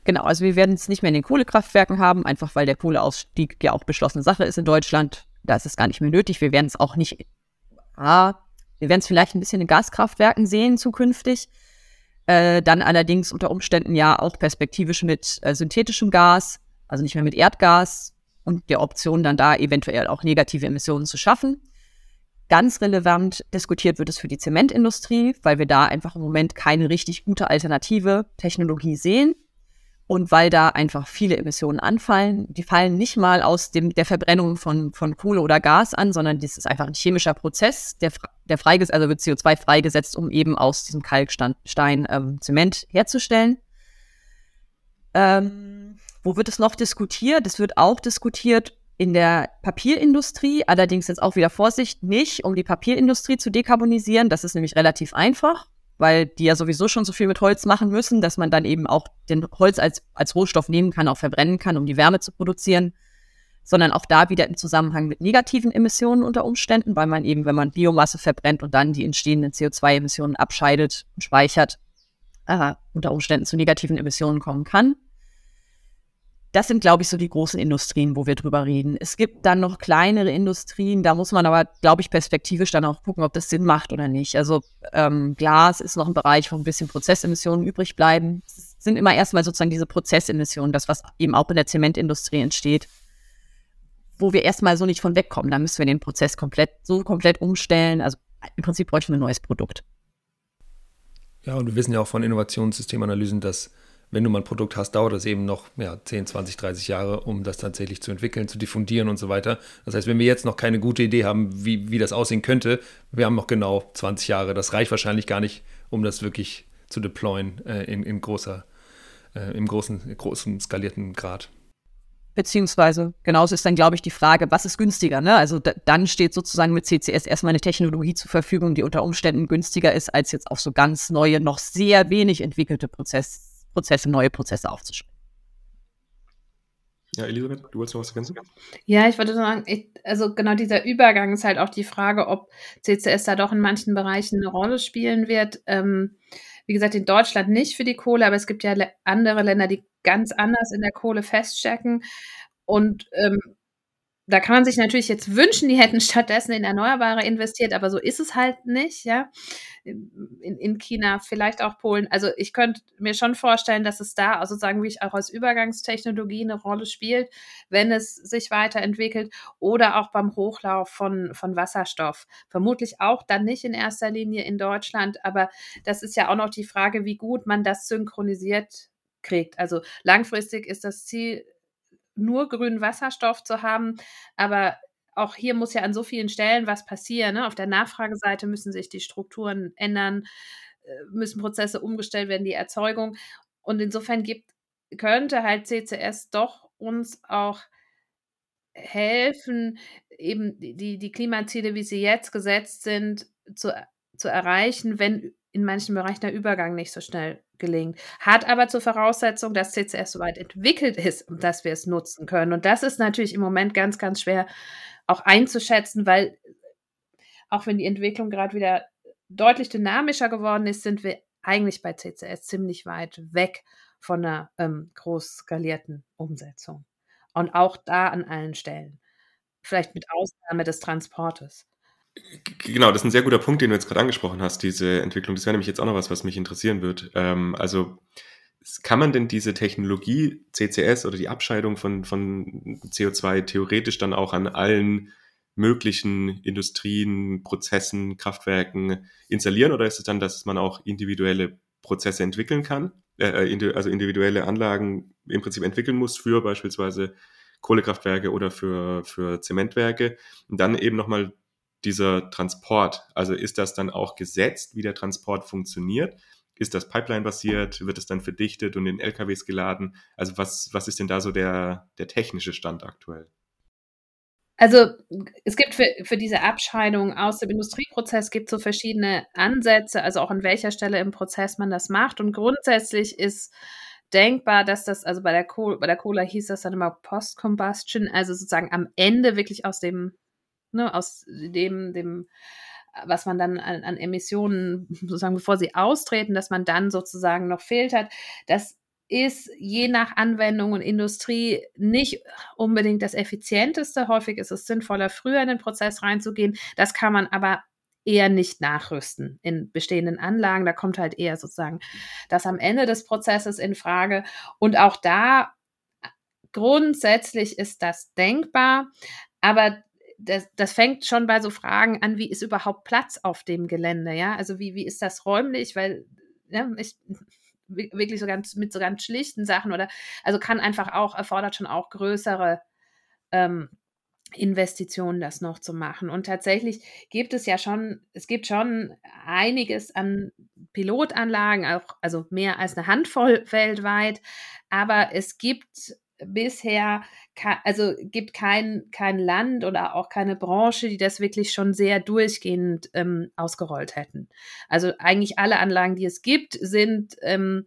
Genau, also wir werden es nicht mehr in den Kohlekraftwerken haben, einfach weil der Kohleausstieg ja auch beschlossene Sache ist in Deutschland. Da ist es gar nicht mehr nötig. Wir werden es auch nicht, ah, wir werden es vielleicht ein bisschen in Gaskraftwerken sehen zukünftig. Äh, dann allerdings unter Umständen ja auch perspektivisch mit äh, synthetischem Gas, also nicht mehr mit Erdgas und der Option dann da eventuell auch negative Emissionen zu schaffen. Ganz relevant diskutiert wird es für die Zementindustrie, weil wir da einfach im Moment keine richtig gute alternative Technologie sehen und weil da einfach viele Emissionen anfallen. Die fallen nicht mal aus dem, der Verbrennung von, von Kohle oder Gas an, sondern das ist einfach ein chemischer Prozess, der, der freigesetzt, also wird CO2 freigesetzt, um eben aus diesem Kalkstein ähm, Zement herzustellen. Ähm, wo wird es noch diskutiert? Es wird auch diskutiert in der Papierindustrie, allerdings jetzt auch wieder Vorsicht, nicht um die Papierindustrie zu dekarbonisieren. Das ist nämlich relativ einfach weil die ja sowieso schon so viel mit Holz machen müssen, dass man dann eben auch den Holz als, als Rohstoff nehmen kann, auch verbrennen kann, um die Wärme zu produzieren, sondern auch da wieder im Zusammenhang mit negativen Emissionen unter Umständen, weil man eben, wenn man Biomasse verbrennt und dann die entstehenden CO2-Emissionen abscheidet und speichert, äh, unter Umständen zu negativen Emissionen kommen kann. Das sind, glaube ich, so die großen Industrien, wo wir drüber reden. Es gibt dann noch kleinere Industrien, da muss man aber, glaube ich, perspektivisch dann auch gucken, ob das Sinn macht oder nicht. Also ähm, Glas ist noch ein Bereich, wo ein bisschen Prozessemissionen übrig bleiben. Es sind immer erstmal sozusagen diese Prozessemissionen, das, was eben auch in der Zementindustrie entsteht, wo wir erstmal so nicht von wegkommen. Da müssen wir den Prozess komplett, so komplett umstellen. Also im Prinzip bräuchten wir ein neues Produkt. Ja, und wir wissen ja auch von Innovationssystemanalysen, dass wenn du mal ein Produkt hast, dauert das eben noch ja, 10, 20, 30 Jahre, um das tatsächlich zu entwickeln, zu diffundieren und so weiter. Das heißt, wenn wir jetzt noch keine gute Idee haben, wie, wie das aussehen könnte, wir haben noch genau 20 Jahre. Das reicht wahrscheinlich gar nicht, um das wirklich zu deployen äh, in, in großer, äh, im großen, großen skalierten Grad. Beziehungsweise, genauso ist dann, glaube ich, die Frage, was ist günstiger? Ne? Also dann steht sozusagen mit CCS erstmal eine Technologie zur Verfügung, die unter Umständen günstiger ist, als jetzt auch so ganz neue, noch sehr wenig entwickelte Prozesse Prozesse, neue Prozesse aufzuschreiben. Ja, Elisabeth, du wolltest noch was ergänzen? Ja, ich wollte sagen, ich, also genau dieser Übergang ist halt auch die Frage, ob CCS da doch in manchen Bereichen eine Rolle spielen wird. Ähm, wie gesagt, in Deutschland nicht für die Kohle, aber es gibt ja andere Länder, die ganz anders in der Kohle feststecken. Und ähm, da kann man sich natürlich jetzt wünschen, die hätten stattdessen in Erneuerbare investiert, aber so ist es halt nicht, ja. In, in China, vielleicht auch Polen. Also ich könnte mir schon vorstellen, dass es da sozusagen wie ich auch als Übergangstechnologie eine Rolle spielt, wenn es sich weiterentwickelt oder auch beim Hochlauf von, von Wasserstoff. Vermutlich auch dann nicht in erster Linie in Deutschland, aber das ist ja auch noch die Frage, wie gut man das synchronisiert kriegt. Also langfristig ist das Ziel nur grünen Wasserstoff zu haben. Aber auch hier muss ja an so vielen Stellen was passieren. Ne? Auf der Nachfrageseite müssen sich die Strukturen ändern, äh, müssen Prozesse umgestellt werden, die Erzeugung. Und insofern gibt, könnte halt CCS doch uns auch helfen, eben die, die Klimaziele, wie sie jetzt gesetzt sind, zu, zu erreichen, wenn in manchen Bereichen der Übergang nicht so schnell gelingt. Hat aber zur Voraussetzung, dass CCS so weit entwickelt ist dass wir es nutzen können. Und das ist natürlich im Moment ganz, ganz schwer auch einzuschätzen, weil auch wenn die Entwicklung gerade wieder deutlich dynamischer geworden ist, sind wir eigentlich bei CCS ziemlich weit weg von einer ähm, groß skalierten Umsetzung. Und auch da an allen Stellen. Vielleicht mit Ausnahme des Transportes. Genau, das ist ein sehr guter Punkt, den du jetzt gerade angesprochen hast, diese Entwicklung. Das wäre nämlich jetzt auch noch was, was mich interessieren wird. Ähm, also kann man denn diese Technologie CCS oder die Abscheidung von, von CO2 theoretisch dann auch an allen möglichen Industrien, Prozessen, Kraftwerken installieren oder ist es dann, dass man auch individuelle Prozesse entwickeln kann, äh, äh also individuelle Anlagen im Prinzip entwickeln muss für beispielsweise Kohlekraftwerke oder für, für Zementwerke und dann eben nochmal dieser Transport, also ist das dann auch gesetzt, wie der Transport funktioniert? Ist das Pipeline-basiert? Wird es dann verdichtet und in LKWs geladen? Also was, was ist denn da so der, der technische Stand aktuell? Also es gibt für, für diese Abscheidung aus dem Industrieprozess gibt so verschiedene Ansätze, also auch an welcher Stelle im Prozess man das macht. Und grundsätzlich ist denkbar, dass das, also bei der Cola, bei der Cola hieß das dann immer Post-Combustion, also sozusagen am Ende wirklich aus dem ne, aus dem, dem, was man dann an, an Emissionen, [laughs] sozusagen bevor sie austreten, dass man dann sozusagen noch filtert. Das ist je nach Anwendung und Industrie nicht unbedingt das effizienteste. Häufig ist es sinnvoller, früher in den Prozess reinzugehen. Das kann man aber eher nicht nachrüsten in bestehenden Anlagen. Da kommt halt eher sozusagen das am Ende des Prozesses in Frage. Und auch da grundsätzlich ist das denkbar, aber das, das fängt schon bei so Fragen an, wie ist überhaupt Platz auf dem Gelände, ja? Also wie, wie ist das räumlich? Weil ja, ich wirklich so ganz mit so ganz schlichten Sachen oder also kann einfach auch, erfordert schon auch größere ähm, Investitionen, das noch zu machen. Und tatsächlich gibt es ja schon, es gibt schon einiges an Pilotanlagen, auch, also mehr als eine Handvoll [laughs] weltweit, aber es gibt bisher, also gibt kein, kein Land oder auch keine Branche, die das wirklich schon sehr durchgehend ähm, ausgerollt hätten. Also eigentlich alle Anlagen, die es gibt, sind, ähm,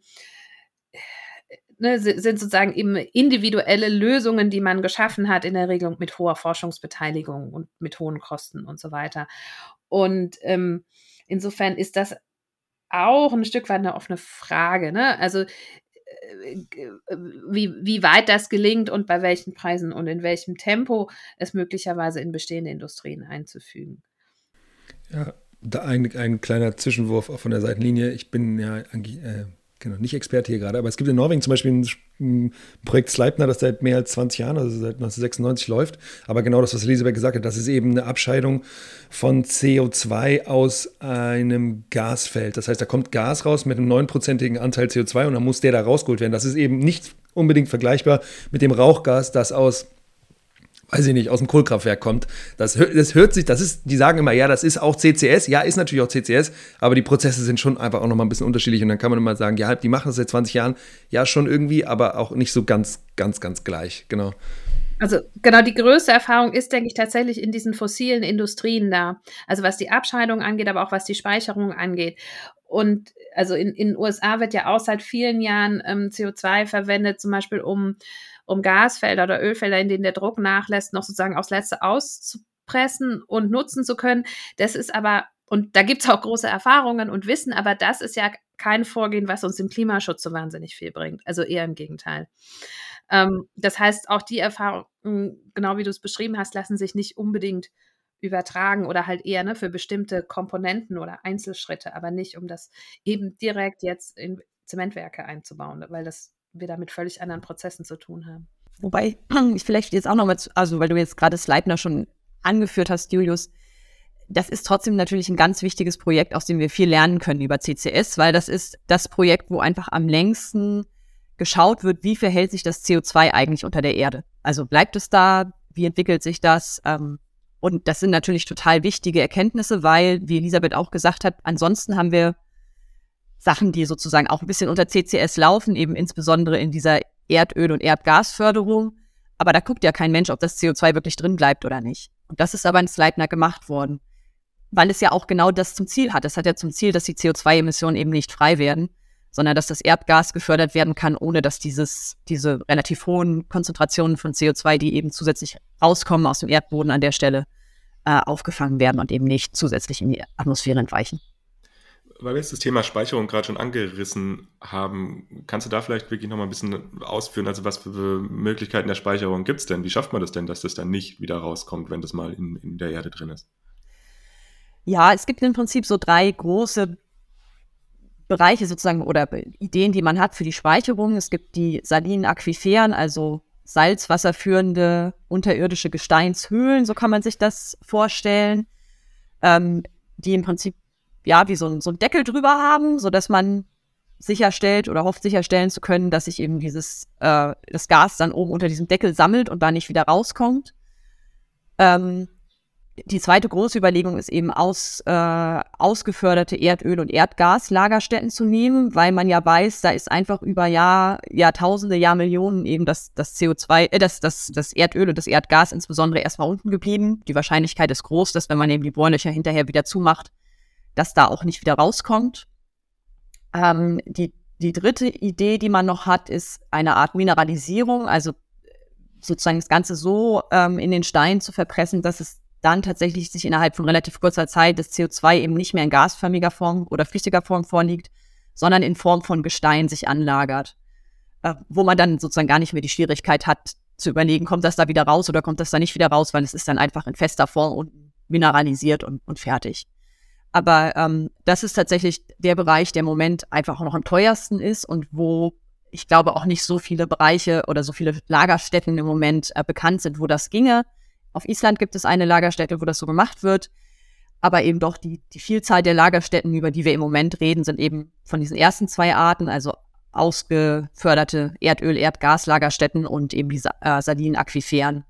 ne, sind sozusagen eben individuelle Lösungen, die man geschaffen hat, in der Regel mit hoher Forschungsbeteiligung und mit hohen Kosten und so weiter. Und ähm, insofern ist das auch ein Stück weit eine offene Frage. Ne? Also wie, wie weit das gelingt und bei welchen Preisen und in welchem Tempo es möglicherweise in bestehende Industrien einzufügen. Ja, da ein, ein kleiner Zwischenwurf auch von der Seitenlinie. Ich bin ja äh, genau, nicht Experte hier gerade, aber es gibt in Norwegen zum Beispiel ein, ein Projekt Sleipner, das seit mehr als 20 Jahren, also seit 1996 läuft. Aber genau das, was Elisabeth gesagt hat, das ist eben eine Abscheidung von CO2 aus einem Gasfeld. Das heißt, da kommt Gas raus mit einem neunprozentigen Anteil CO2 und dann muss der da rausgeholt werden. Das ist eben nicht unbedingt vergleichbar mit dem Rauchgas, das aus weiß ich nicht, aus dem Kohlkraftwerk kommt. Das, das hört sich, das ist, die sagen immer, ja, das ist auch CCS. Ja, ist natürlich auch CCS, aber die Prozesse sind schon einfach auch nochmal ein bisschen unterschiedlich. Und dann kann man immer sagen, ja, die machen das seit 20 Jahren, ja, schon irgendwie, aber auch nicht so ganz, ganz, ganz gleich. Genau. Also genau, die größte Erfahrung ist, denke ich, tatsächlich in diesen fossilen Industrien da. Also was die Abscheidung angeht, aber auch was die Speicherung angeht. Und also in den USA wird ja auch seit vielen Jahren ähm, CO2 verwendet, zum Beispiel um um Gasfelder oder Ölfelder, in denen der Druck nachlässt, noch sozusagen aufs Letzte auszupressen und nutzen zu können. Das ist aber, und da gibt es auch große Erfahrungen und Wissen, aber das ist ja kein Vorgehen, was uns im Klimaschutz so wahnsinnig viel bringt. Also eher im Gegenteil. Ähm, das heißt, auch die Erfahrungen, genau wie du es beschrieben hast, lassen sich nicht unbedingt übertragen oder halt eher ne, für bestimmte Komponenten oder Einzelschritte, aber nicht, um das eben direkt jetzt in Zementwerke einzubauen, weil das wir da mit völlig anderen Prozessen zu tun haben. Wobei [clears throat] ich vielleicht jetzt auch noch mal, also weil du jetzt gerade Sleipner schon angeführt hast, Julius, das ist trotzdem natürlich ein ganz wichtiges Projekt, aus dem wir viel lernen können über CCS, weil das ist das Projekt, wo einfach am längsten geschaut wird, wie verhält sich das CO2 eigentlich unter der Erde. Also bleibt es da, wie entwickelt sich das? Ähm, und das sind natürlich total wichtige Erkenntnisse, weil, wie Elisabeth auch gesagt hat, ansonsten haben wir Sachen, die sozusagen auch ein bisschen unter CCS laufen, eben insbesondere in dieser Erdöl- und Erdgasförderung. Aber da guckt ja kein Mensch, ob das CO2 wirklich drin bleibt oder nicht. Und das ist aber in Sleipner gemacht worden. weil es ja auch genau das zum Ziel hat. Es hat ja zum Ziel, dass die CO2-Emissionen eben nicht frei werden, sondern dass das Erdgas gefördert werden kann, ohne dass dieses, diese relativ hohen Konzentrationen von CO2, die eben zusätzlich rauskommen aus dem Erdboden an der Stelle, äh, aufgefangen werden und eben nicht zusätzlich in die Atmosphäre entweichen. Weil wir jetzt das Thema Speicherung gerade schon angerissen haben, kannst du da vielleicht wirklich noch mal ein bisschen ausführen? Also was für Möglichkeiten der Speicherung gibt es denn? Wie schafft man das denn, dass das dann nicht wieder rauskommt, wenn das mal in, in der Erde drin ist? Ja, es gibt im Prinzip so drei große Bereiche sozusagen oder Ideen, die man hat für die Speicherung. Es gibt die salinen Aquiferen, also salzwasserführende unterirdische Gesteinshöhlen, so kann man sich das vorstellen, ähm, die im Prinzip ja wie so ein, so ein Deckel drüber haben, so dass man sicherstellt oder hofft sicherstellen zu können, dass sich eben dieses äh, das Gas dann oben unter diesem Deckel sammelt und da nicht wieder rauskommt. Ähm, die zweite große Überlegung ist eben aus, äh, ausgeförderte Erdöl- und Erdgaslagerstätten zu nehmen, weil man ja weiß, da ist einfach über Jahr, Jahrtausende, Jahrmillionen eben das, das CO2, äh, das, das, das Erdöl und das Erdgas insbesondere erstmal unten geblieben. Die Wahrscheinlichkeit ist groß, dass wenn man eben die Bohrlöcher hinterher wieder zumacht, dass da auch nicht wieder rauskommt. Ähm, die, die dritte Idee, die man noch hat, ist eine Art Mineralisierung, also sozusagen das Ganze so ähm, in den Stein zu verpressen, dass es dann tatsächlich sich innerhalb von relativ kurzer Zeit das CO2 eben nicht mehr in gasförmiger Form oder flüssiger Form vorliegt, sondern in Form von Gestein sich anlagert. Äh, wo man dann sozusagen gar nicht mehr die Schwierigkeit hat, zu überlegen, kommt das da wieder raus oder kommt das da nicht wieder raus, weil es ist dann einfach in fester Form und mineralisiert und, und fertig. Aber ähm, das ist tatsächlich der Bereich, der im Moment einfach auch noch am teuersten ist und wo ich glaube auch nicht so viele Bereiche oder so viele Lagerstätten im Moment äh, bekannt sind, wo das ginge. Auf Island gibt es eine Lagerstätte, wo das so gemacht wird. Aber eben doch die, die Vielzahl der Lagerstätten, über die wir im Moment reden, sind eben von diesen ersten zwei Arten, also ausgeförderte Erdöl-, Erdgaslagerstätten und eben diese äh, Salinen-Aquiferen.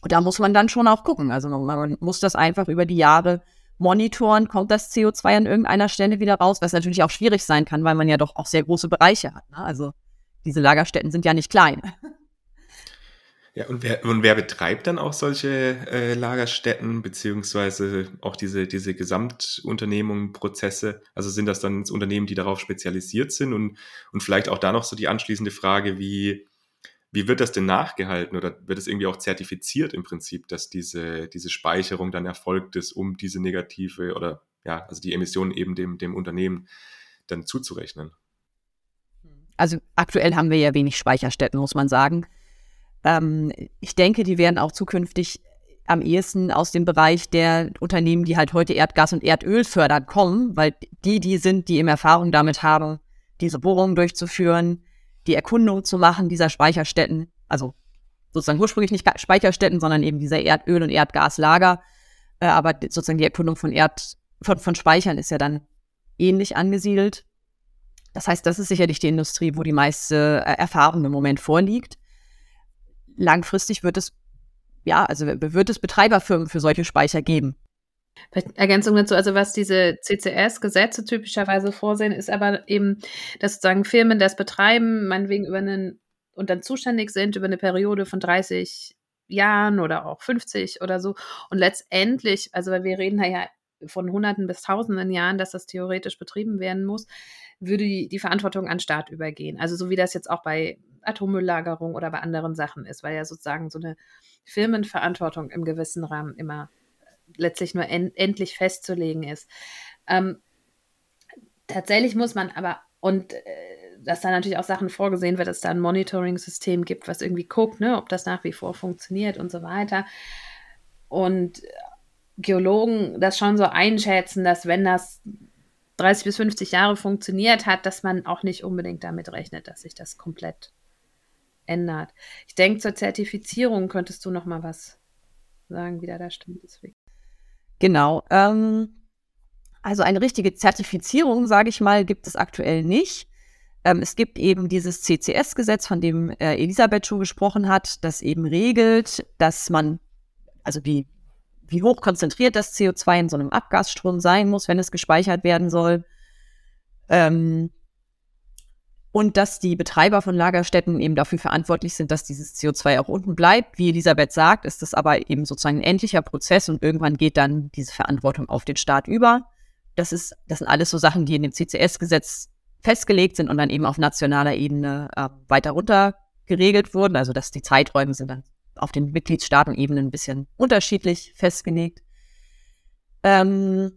Und da muss man dann schon auch gucken. Also man, man, muss das einfach über die Jahre monitoren, kommt das CO2 an irgendeiner Stelle wieder raus, was natürlich auch schwierig sein kann, weil man ja doch auch sehr große Bereiche hat. Ne? Also diese Lagerstätten sind ja nicht klein. Ja, und wer, und wer betreibt dann auch solche äh, Lagerstätten, beziehungsweise auch diese, diese Gesamtunternehmungen, Prozesse? Also sind das dann Unternehmen, die darauf spezialisiert sind? Und, und vielleicht auch da noch so die anschließende Frage, wie, wie wird das denn nachgehalten oder wird es irgendwie auch zertifiziert im Prinzip, dass diese, diese Speicherung dann erfolgt ist, um diese negative oder ja, also die Emissionen eben dem, dem Unternehmen dann zuzurechnen? Also aktuell haben wir ja wenig Speicherstätten, muss man sagen. Ähm, ich denke, die werden auch zukünftig am ehesten aus dem Bereich der Unternehmen, die halt heute Erdgas und Erdöl fördern, kommen, weil die, die sind, die eben Erfahrung damit haben, diese Bohrungen durchzuführen, die Erkundung zu machen dieser Speicherstätten, also sozusagen ursprünglich nicht Speicherstätten, sondern eben dieser Erdöl- und Erdgaslager, äh, aber sozusagen die Erkundung von Erd, von, von Speichern ist ja dann ähnlich angesiedelt. Das heißt, das ist sicherlich die Industrie, wo die meiste äh, Erfahrung im Moment vorliegt langfristig wird es, ja, also wird es Betreiberfirmen für solche Speicher geben. Ergänzung dazu, also was diese CCS-Gesetze typischerweise vorsehen, ist aber eben, dass sozusagen Firmen das betreiben, meinetwegen über einen und dann zuständig sind über eine Periode von 30 Jahren oder auch 50 oder so. Und letztendlich, also weil wir reden ja von Hunderten bis Tausenden Jahren, dass das theoretisch betrieben werden muss, würde die, die Verantwortung an Staat übergehen. Also so wie das jetzt auch bei Atommülllagerung oder bei anderen Sachen ist, weil ja sozusagen so eine Firmenverantwortung im gewissen Rahmen immer letztlich nur en endlich festzulegen ist. Ähm, tatsächlich muss man aber, und äh, dass da natürlich auch Sachen vorgesehen wird, dass da ein Monitoring-System gibt, was irgendwie guckt, ne, ob das nach wie vor funktioniert und so weiter. Und Geologen das schon so einschätzen, dass wenn das 30 bis 50 Jahre funktioniert hat, dass man auch nicht unbedingt damit rechnet, dass sich das komplett ändert. Ich denke, zur Zertifizierung könntest du noch mal was sagen, wie da der Stand ist. Genau. Ähm, also eine richtige Zertifizierung, sage ich mal, gibt es aktuell nicht. Ähm, es gibt eben dieses CCS-Gesetz, von dem äh, Elisabeth schon gesprochen hat, das eben regelt, dass man, also wie, wie hoch konzentriert das CO2 in so einem Abgasstrom sein muss, wenn es gespeichert werden soll. Ähm, und dass die Betreiber von Lagerstätten eben dafür verantwortlich sind, dass dieses CO2 auch unten bleibt. Wie Elisabeth sagt, ist das aber eben sozusagen ein endlicher Prozess und irgendwann geht dann diese Verantwortung auf den Staat über. Das ist, das sind alles so Sachen, die in dem CCS-Gesetz festgelegt sind und dann eben auf nationaler Ebene äh, weiter runter geregelt wurden. Also dass die Zeiträume sind dann auf den Mitgliedstaatenebenen ein bisschen unterschiedlich festgelegt. Ähm,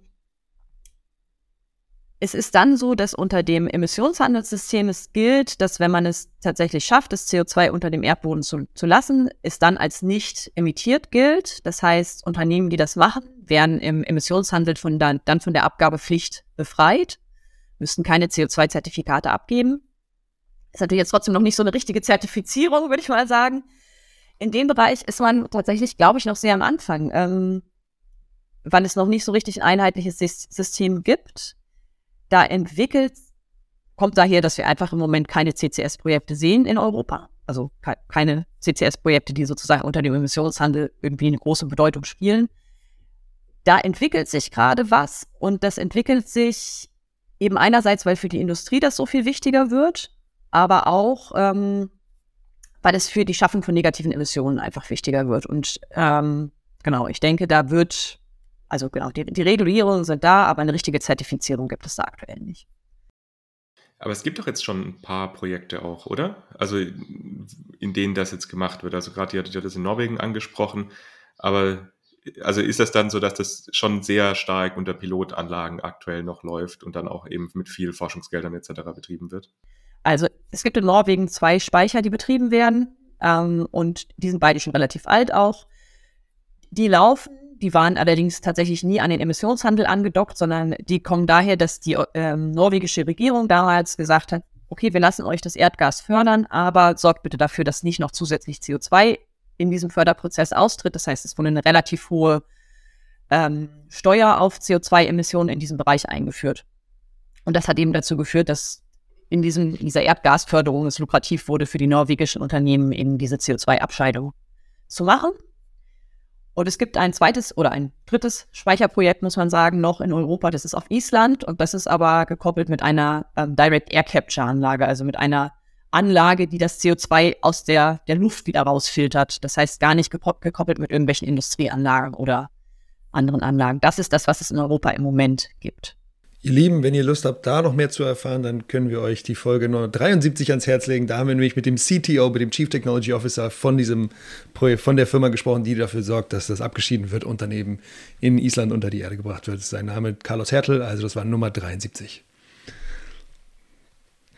es ist dann so, dass unter dem Emissionshandelssystem es gilt, dass wenn man es tatsächlich schafft, das CO2 unter dem Erdboden zu, zu lassen, es dann als nicht emittiert gilt. Das heißt, Unternehmen, die das machen, werden im Emissionshandel von dann, dann von der Abgabepflicht befreit, müssten keine CO2-Zertifikate abgeben. Ist natürlich jetzt trotzdem noch nicht so eine richtige Zertifizierung, würde ich mal sagen. In dem Bereich ist man tatsächlich, glaube ich, noch sehr am Anfang, ähm, weil es noch nicht so richtig ein einheitliches System gibt da entwickelt, kommt daher, dass wir einfach im Moment keine CCS-Projekte sehen in Europa. Also ke keine CCS-Projekte, die sozusagen unter dem Emissionshandel irgendwie eine große Bedeutung spielen. Da entwickelt sich gerade was und das entwickelt sich eben einerseits, weil für die Industrie das so viel wichtiger wird, aber auch, ähm, weil es für die Schaffung von negativen Emissionen einfach wichtiger wird. Und ähm, genau, ich denke, da wird also genau, die, die Regulierungen sind da, aber eine richtige Zertifizierung gibt es da aktuell nicht. Aber es gibt doch jetzt schon ein paar Projekte auch, oder? Also in denen das jetzt gemacht wird. Also gerade, ihr hattet ja das in Norwegen angesprochen, aber also ist das dann so, dass das schon sehr stark unter Pilotanlagen aktuell noch läuft und dann auch eben mit viel Forschungsgeldern etc. betrieben wird? Also es gibt in Norwegen zwei Speicher, die betrieben werden ähm, und die sind beide schon relativ alt auch. Die laufen die waren allerdings tatsächlich nie an den Emissionshandel angedockt, sondern die kommen daher, dass die ähm, norwegische Regierung damals gesagt hat, okay, wir lassen euch das Erdgas fördern, aber sorgt bitte dafür, dass nicht noch zusätzlich CO2 in diesem Förderprozess austritt. Das heißt, es wurde eine relativ hohe ähm, Steuer auf CO2-Emissionen in diesem Bereich eingeführt. Und das hat eben dazu geführt, dass in, diesem, in dieser Erdgasförderung es lukrativ wurde für die norwegischen Unternehmen, eben diese CO2-Abscheidung zu machen. Und es gibt ein zweites oder ein drittes Speicherprojekt, muss man sagen, noch in Europa. Das ist auf Island und das ist aber gekoppelt mit einer ähm, Direct Air Capture Anlage, also mit einer Anlage, die das CO2 aus der, der Luft wieder rausfiltert. Das heißt gar nicht gekoppelt mit irgendwelchen Industrieanlagen oder anderen Anlagen. Das ist das, was es in Europa im Moment gibt. Ihr Lieben, wenn ihr Lust habt, da noch mehr zu erfahren, dann können wir euch die Folge Nummer 73 ans Herz legen. Da haben wir nämlich mit dem CTO, mit dem Chief Technology Officer von diesem Projekt, von der Firma gesprochen, die dafür sorgt, dass das abgeschieden wird und daneben in Island unter die Erde gebracht wird. Sein Name Carlos Hertel, also das war Nummer 73.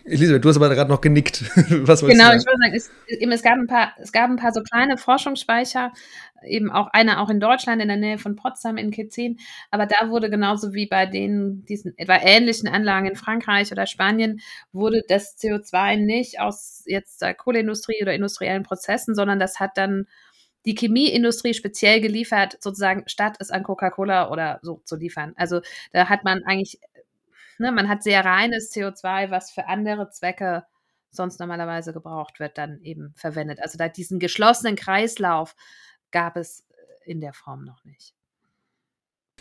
Elisabeth, du hast aber gerade noch genickt. [laughs] Was genau, ich würde sagen, es, es, gab ein paar, es gab ein paar so kleine Forschungsspeicher, eben auch einer auch in Deutschland in der Nähe von Potsdam in K10, aber da wurde genauso wie bei den diesen etwa ähnlichen Anlagen in Frankreich oder Spanien wurde das CO2 nicht aus jetzt der Kohleindustrie oder industriellen Prozessen, sondern das hat dann die Chemieindustrie speziell geliefert, sozusagen statt es an Coca-Cola oder so zu liefern. Also da hat man eigentlich ne, man hat sehr reines CO2, was für andere Zwecke sonst normalerweise gebraucht wird, dann eben verwendet. Also da diesen geschlossenen Kreislauf gab es in der Form noch nicht.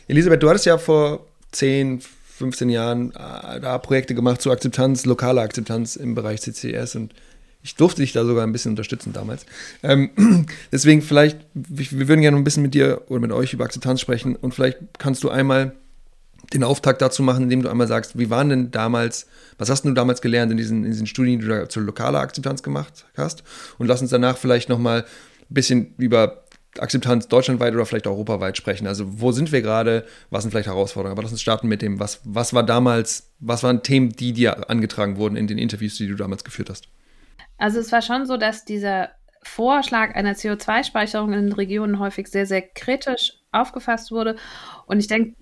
Elisabeth, du hattest ja vor 10, 15 Jahren äh, da Projekte gemacht zur Akzeptanz, lokaler Akzeptanz im Bereich CCS und ich durfte dich da sogar ein bisschen unterstützen damals. Ähm, [clears throat] deswegen vielleicht, wir würden gerne ein bisschen mit dir oder mit euch über Akzeptanz sprechen und vielleicht kannst du einmal den Auftakt dazu machen, indem du einmal sagst, wie waren denn damals, was hast du damals gelernt in diesen, in diesen Studien, die du da zur lokaler Akzeptanz gemacht hast? Und lass uns danach vielleicht nochmal ein bisschen über Akzeptanz deutschlandweit oder vielleicht europaweit sprechen. Also wo sind wir gerade, was sind vielleicht Herausforderungen? Aber lass uns starten mit dem, was, was war damals, was waren Themen, die dir angetragen wurden in den Interviews, die du damals geführt hast? Also es war schon so, dass dieser Vorschlag einer CO2-Speicherung in den Regionen häufig sehr, sehr kritisch aufgefasst wurde. Und ich denke,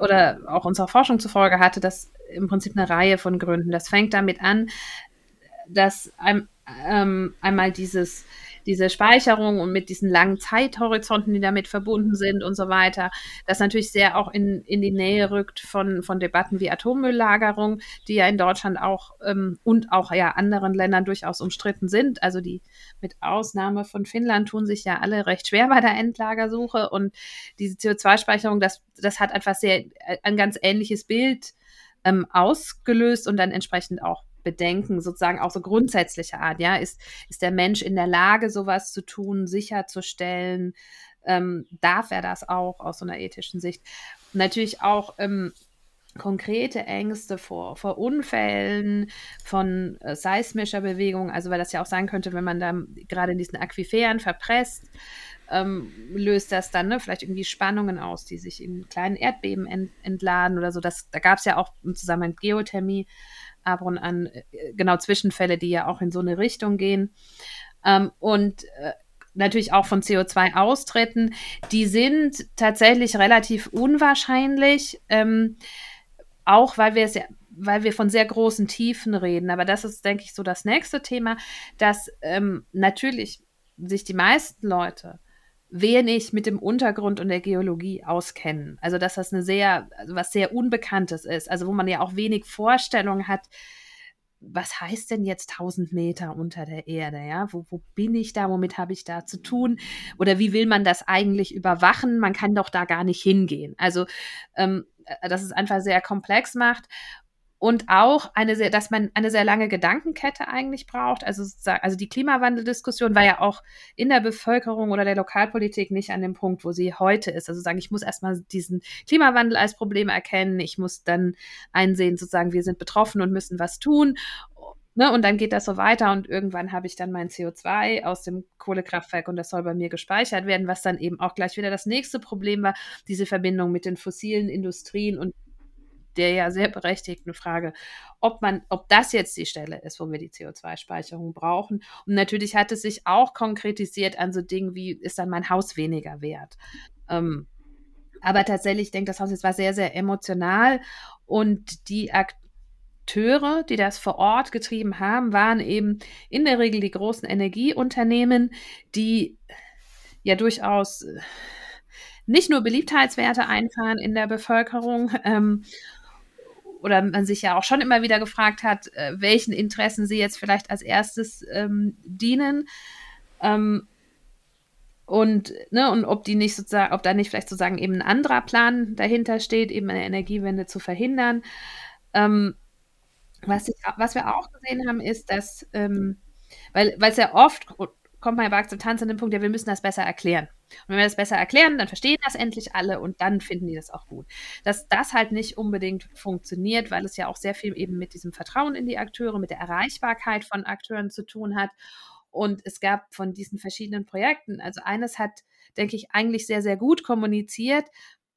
oder auch unserer Forschung zufolge hatte das im Prinzip eine Reihe von Gründen. Das fängt damit an, dass ein, ähm, einmal dieses diese Speicherung und mit diesen langen Zeithorizonten, die damit verbunden sind und so weiter, das natürlich sehr auch in, in die Nähe rückt von, von Debatten wie Atommülllagerung, die ja in Deutschland auch ähm, und auch ja anderen Ländern durchaus umstritten sind. Also die mit Ausnahme von Finnland tun sich ja alle recht schwer bei der Endlagersuche und diese CO2-Speicherung, das, das hat einfach sehr ein ganz ähnliches Bild ähm, ausgelöst und dann entsprechend auch Bedenken, sozusagen auch so grundsätzlicher Art, ja, ist, ist der Mensch in der Lage, sowas zu tun, sicherzustellen? Ähm, darf er das auch aus so einer ethischen Sicht? natürlich auch ähm, konkrete Ängste vor, vor Unfällen, von äh, seismischer Bewegung, also weil das ja auch sein könnte, wenn man da gerade in diesen Aquiferen verpresst, ähm, löst das dann ne, vielleicht irgendwie Spannungen aus, die sich in kleinen Erdbeben ent, entladen oder so. Das, da gab es ja auch im Zusammenhang mit Geothermie ab und an äh, genau Zwischenfälle, die ja auch in so eine Richtung gehen. Ähm, und äh, natürlich auch von CO2-Austritten, die sind tatsächlich relativ unwahrscheinlich. Ähm, auch weil wir es ja, weil wir von sehr großen Tiefen reden. Aber das ist, denke ich, so das nächste Thema, dass ähm, natürlich sich die meisten Leute wenig mit dem Untergrund und der Geologie auskennen. Also dass das eine sehr, also was sehr Unbekanntes ist, also wo man ja auch wenig Vorstellung hat, was heißt denn jetzt 1000 Meter unter der Erde? Ja, wo, wo bin ich da? Womit habe ich da zu tun? Oder wie will man das eigentlich überwachen? Man kann doch da gar nicht hingehen. Also, ähm, äh, dass es einfach sehr komplex macht und auch eine sehr, dass man eine sehr lange Gedankenkette eigentlich braucht. Also, also die Klimawandeldiskussion war ja auch in der Bevölkerung oder der Lokalpolitik nicht an dem Punkt, wo sie heute ist. Also sagen, ich muss erstmal diesen Klimawandel als Problem erkennen, ich muss dann einsehen, sozusagen, wir sind betroffen und müssen was tun. Ne, und dann geht das so weiter und irgendwann habe ich dann mein CO2 aus dem Kohlekraftwerk und das soll bei mir gespeichert werden, was dann eben auch gleich wieder das nächste Problem war, diese Verbindung mit den fossilen Industrien und der ja sehr berechtigten Frage, ob man, ob das jetzt die Stelle ist, wo wir die CO2-Speicherung brauchen. Und natürlich hat es sich auch konkretisiert an so Dingen wie, ist dann mein Haus weniger wert? Ähm, aber tatsächlich, ich denke, das Haus jetzt war sehr, sehr emotional und die Akteure, die das vor Ort getrieben haben, waren eben in der Regel die großen Energieunternehmen, die ja durchaus nicht nur Beliebtheitswerte einfahren in der Bevölkerung, ähm, oder man sich ja auch schon immer wieder gefragt hat, äh, welchen Interessen sie jetzt vielleicht als erstes ähm, dienen. Ähm, und, ne, und ob die nicht sozusagen, ob da nicht vielleicht sozusagen eben ein anderer Plan dahinter steht, eben eine Energiewende zu verhindern. Ähm, was, ich, was wir auch gesehen haben, ist, dass, ähm, weil es ja oft kommt man bei Akzeptanz an den Punkt, ja, wir müssen das besser erklären. Und wenn wir das besser erklären, dann verstehen das endlich alle und dann finden die das auch gut. Dass das halt nicht unbedingt funktioniert, weil es ja auch sehr viel eben mit diesem Vertrauen in die Akteure, mit der Erreichbarkeit von Akteuren zu tun hat. Und es gab von diesen verschiedenen Projekten, also eines hat, denke ich, eigentlich sehr, sehr gut kommuniziert,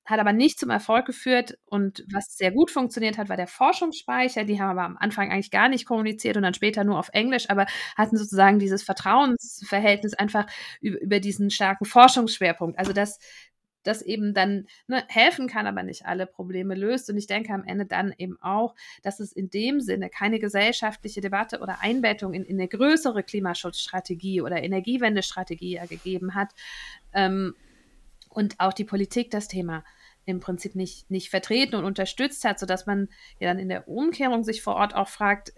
hat aber nicht zum Erfolg geführt. Und was sehr gut funktioniert hat, war der Forschungsspeicher. Die haben aber am Anfang eigentlich gar nicht kommuniziert und dann später nur auf Englisch, aber hatten sozusagen dieses Vertrauensverhältnis einfach über, über diesen starken Forschungsschwerpunkt. Also dass das eben dann ne, helfen kann, aber nicht alle Probleme löst. Und ich denke am Ende dann eben auch, dass es in dem Sinne keine gesellschaftliche Debatte oder Einbettung in, in eine größere Klimaschutzstrategie oder Energiewendestrategie gegeben hat. Ähm, und auch die Politik das Thema im Prinzip nicht, nicht vertreten und unterstützt hat, sodass man ja dann in der Umkehrung sich vor Ort auch fragt,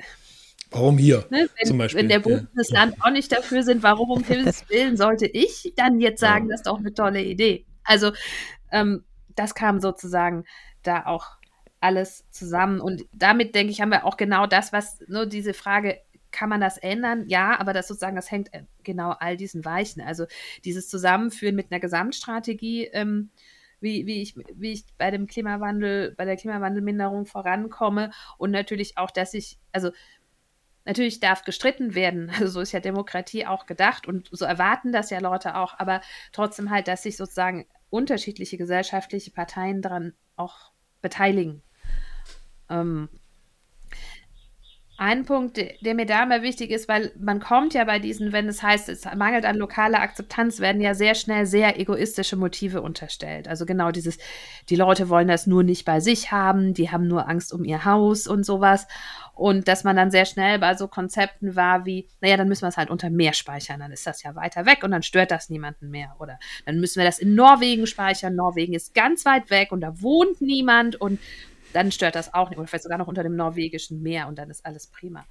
Warum hier? Ne, wenn, zum Beispiel. wenn der Bund und das Land auch nicht dafür sind, warum um Himmels [laughs] Willen sollte ich dann jetzt sagen, ja. das ist doch eine tolle Idee. Also ähm, das kam sozusagen da auch alles zusammen. Und damit, denke ich, haben wir auch genau das, was nur ne, diese Frage, kann man das ändern? Ja, aber das sozusagen, das hängt äh, genau all diesen Weichen. Also dieses Zusammenführen mit einer Gesamtstrategie, ähm, wie, wie, ich, wie ich bei dem Klimawandel, bei der Klimawandelminderung vorankomme und natürlich auch, dass ich, also natürlich darf gestritten werden, [laughs] also so ist ja Demokratie auch gedacht und so erwarten das ja Leute auch, aber trotzdem halt, dass sich sozusagen unterschiedliche gesellschaftliche Parteien daran auch beteiligen. Ähm, ein Punkt, der mir da immer wichtig ist, weil man kommt ja bei diesen, wenn es heißt, es mangelt an lokaler Akzeptanz, werden ja sehr schnell sehr egoistische Motive unterstellt. Also genau dieses, die Leute wollen das nur nicht bei sich haben, die haben nur Angst um ihr Haus und sowas. Und dass man dann sehr schnell bei so Konzepten war wie, naja, dann müssen wir es halt unter Meer speichern, dann ist das ja weiter weg und dann stört das niemanden mehr. Oder dann müssen wir das in Norwegen speichern. Norwegen ist ganz weit weg und da wohnt niemand und dann stört das auch nicht. Oder vielleicht sogar noch unter dem norwegischen Meer und dann ist alles prima.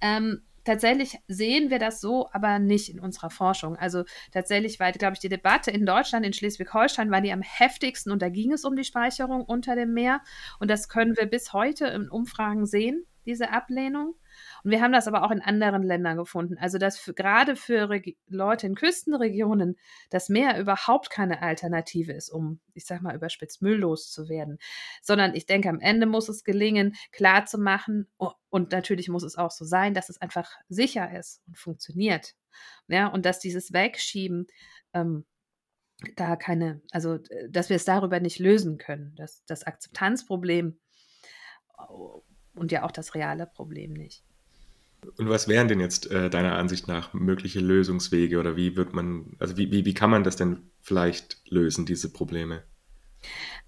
Ähm, tatsächlich sehen wir das so, aber nicht in unserer Forschung. Also tatsächlich war, glaube ich, die Debatte in Deutschland, in Schleswig-Holstein, war die am heftigsten und da ging es um die Speicherung unter dem Meer. Und das können wir bis heute in Umfragen sehen. diese Ablehnung. Und wir haben das aber auch in anderen Ländern gefunden. Also, dass für, gerade für Regi Leute in Küstenregionen das Meer überhaupt keine Alternative ist, um, ich sag mal, überspitzt mülllos zu werden. Sondern ich denke, am Ende muss es gelingen, klarzumachen, und natürlich muss es auch so sein, dass es einfach sicher ist und funktioniert. Ja, und dass dieses Wegschieben ähm, da keine, also dass wir es darüber nicht lösen können, dass das Akzeptanzproblem und ja auch das reale Problem nicht. Und was wären denn jetzt äh, deiner Ansicht nach mögliche Lösungswege oder wie wird man, also wie, wie, wie kann man das denn vielleicht lösen, diese Probleme?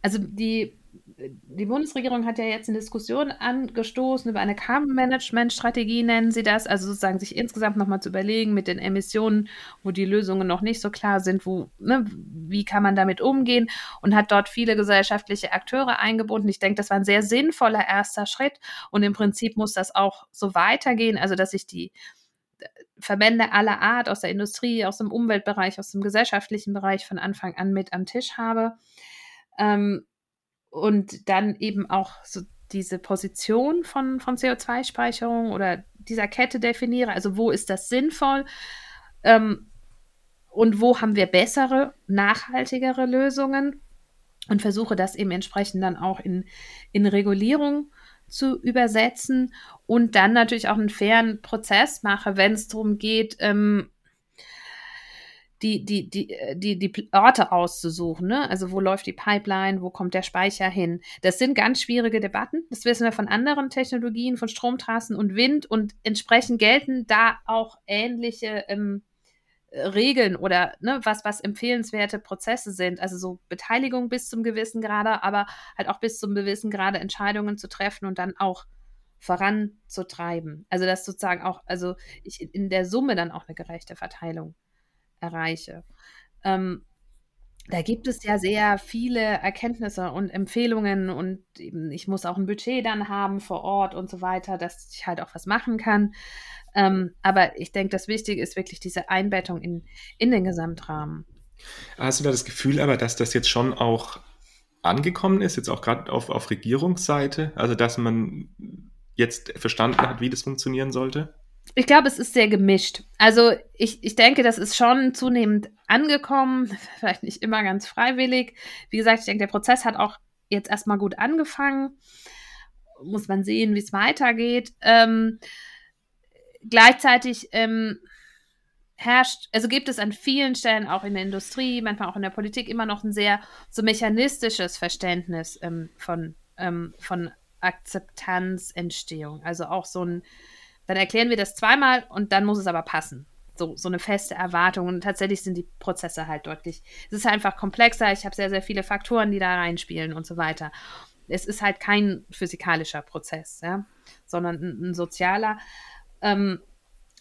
Also die die Bundesregierung hat ja jetzt eine Diskussion angestoßen über eine Carbon-Management-Strategie, nennen sie das. Also sozusagen sich insgesamt nochmal zu überlegen mit den Emissionen, wo die Lösungen noch nicht so klar sind, wo, ne, wie kann man damit umgehen und hat dort viele gesellschaftliche Akteure eingebunden. Ich denke, das war ein sehr sinnvoller erster Schritt und im Prinzip muss das auch so weitergehen, also dass sich die Verbände aller Art aus der Industrie, aus dem Umweltbereich, aus dem gesellschaftlichen Bereich von Anfang an mit am Tisch habe. Ähm, und dann eben auch so diese Position von, von CO2-Speicherung oder dieser Kette definiere. Also wo ist das sinnvoll ähm, und wo haben wir bessere, nachhaltigere Lösungen und versuche das eben entsprechend dann auch in, in Regulierung zu übersetzen und dann natürlich auch einen fairen Prozess mache, wenn es darum geht, ähm, die, die, die, äh, die, die Orte auszusuchen. Ne? Also wo läuft die Pipeline, wo kommt der Speicher hin? Das sind ganz schwierige Debatten. Das wissen wir von anderen Technologien, von Stromtrassen und Wind. Und entsprechend gelten da auch ähnliche ähm, Regeln oder ne, was, was empfehlenswerte Prozesse sind. Also so Beteiligung bis zum gewissen Grade, aber halt auch bis zum gewissen Grade Entscheidungen zu treffen und dann auch voranzutreiben. Also das sozusagen auch, also ich in der Summe dann auch eine gerechte Verteilung erreiche. Ähm, da gibt es ja sehr viele Erkenntnisse und Empfehlungen und eben, ich muss auch ein Budget dann haben vor Ort und so weiter, dass ich halt auch was machen kann. Ähm, aber ich denke, das Wichtige ist wirklich diese Einbettung in, in den Gesamtrahmen. Hast du da das Gefühl aber, dass das jetzt schon auch angekommen ist, jetzt auch gerade auf, auf Regierungsseite, also dass man jetzt verstanden hat, wie das funktionieren sollte? Ich glaube, es ist sehr gemischt. Also ich, ich denke, das ist schon zunehmend angekommen, [laughs] vielleicht nicht immer ganz freiwillig. Wie gesagt, ich denke, der Prozess hat auch jetzt erstmal gut angefangen. Muss man sehen, wie es weitergeht. Ähm, gleichzeitig ähm, herrscht, also gibt es an vielen Stellen auch in der Industrie, manchmal auch in der Politik immer noch ein sehr so mechanistisches Verständnis ähm, von, ähm, von Akzeptanzentstehung. Also auch so ein dann erklären wir das zweimal und dann muss es aber passen. So, so eine feste Erwartung. Und tatsächlich sind die Prozesse halt deutlich. Es ist einfach komplexer. Ich habe sehr, sehr viele Faktoren, die da reinspielen und so weiter. Es ist halt kein physikalischer Prozess, ja, sondern ein, ein sozialer. Ähm,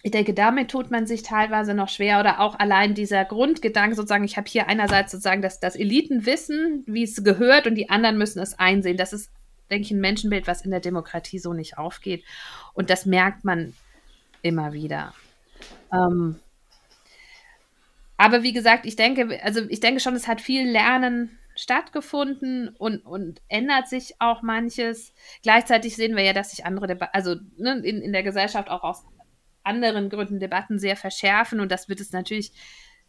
ich denke, damit tut man sich teilweise noch schwer oder auch allein dieser Grundgedanke sozusagen, ich habe hier einerseits sozusagen das, das Elitenwissen, wie es gehört und die anderen müssen es einsehen. Das ist denke ich, ein Menschenbild, was in der Demokratie so nicht aufgeht. Und das merkt man immer wieder. Ähm, aber wie gesagt, ich denke, also ich denke schon, es hat viel Lernen stattgefunden und, und ändert sich auch manches. Gleichzeitig sehen wir ja, dass sich andere Debatten, also ne, in, in der Gesellschaft auch aus anderen Gründen Debatten sehr verschärfen und das wird es natürlich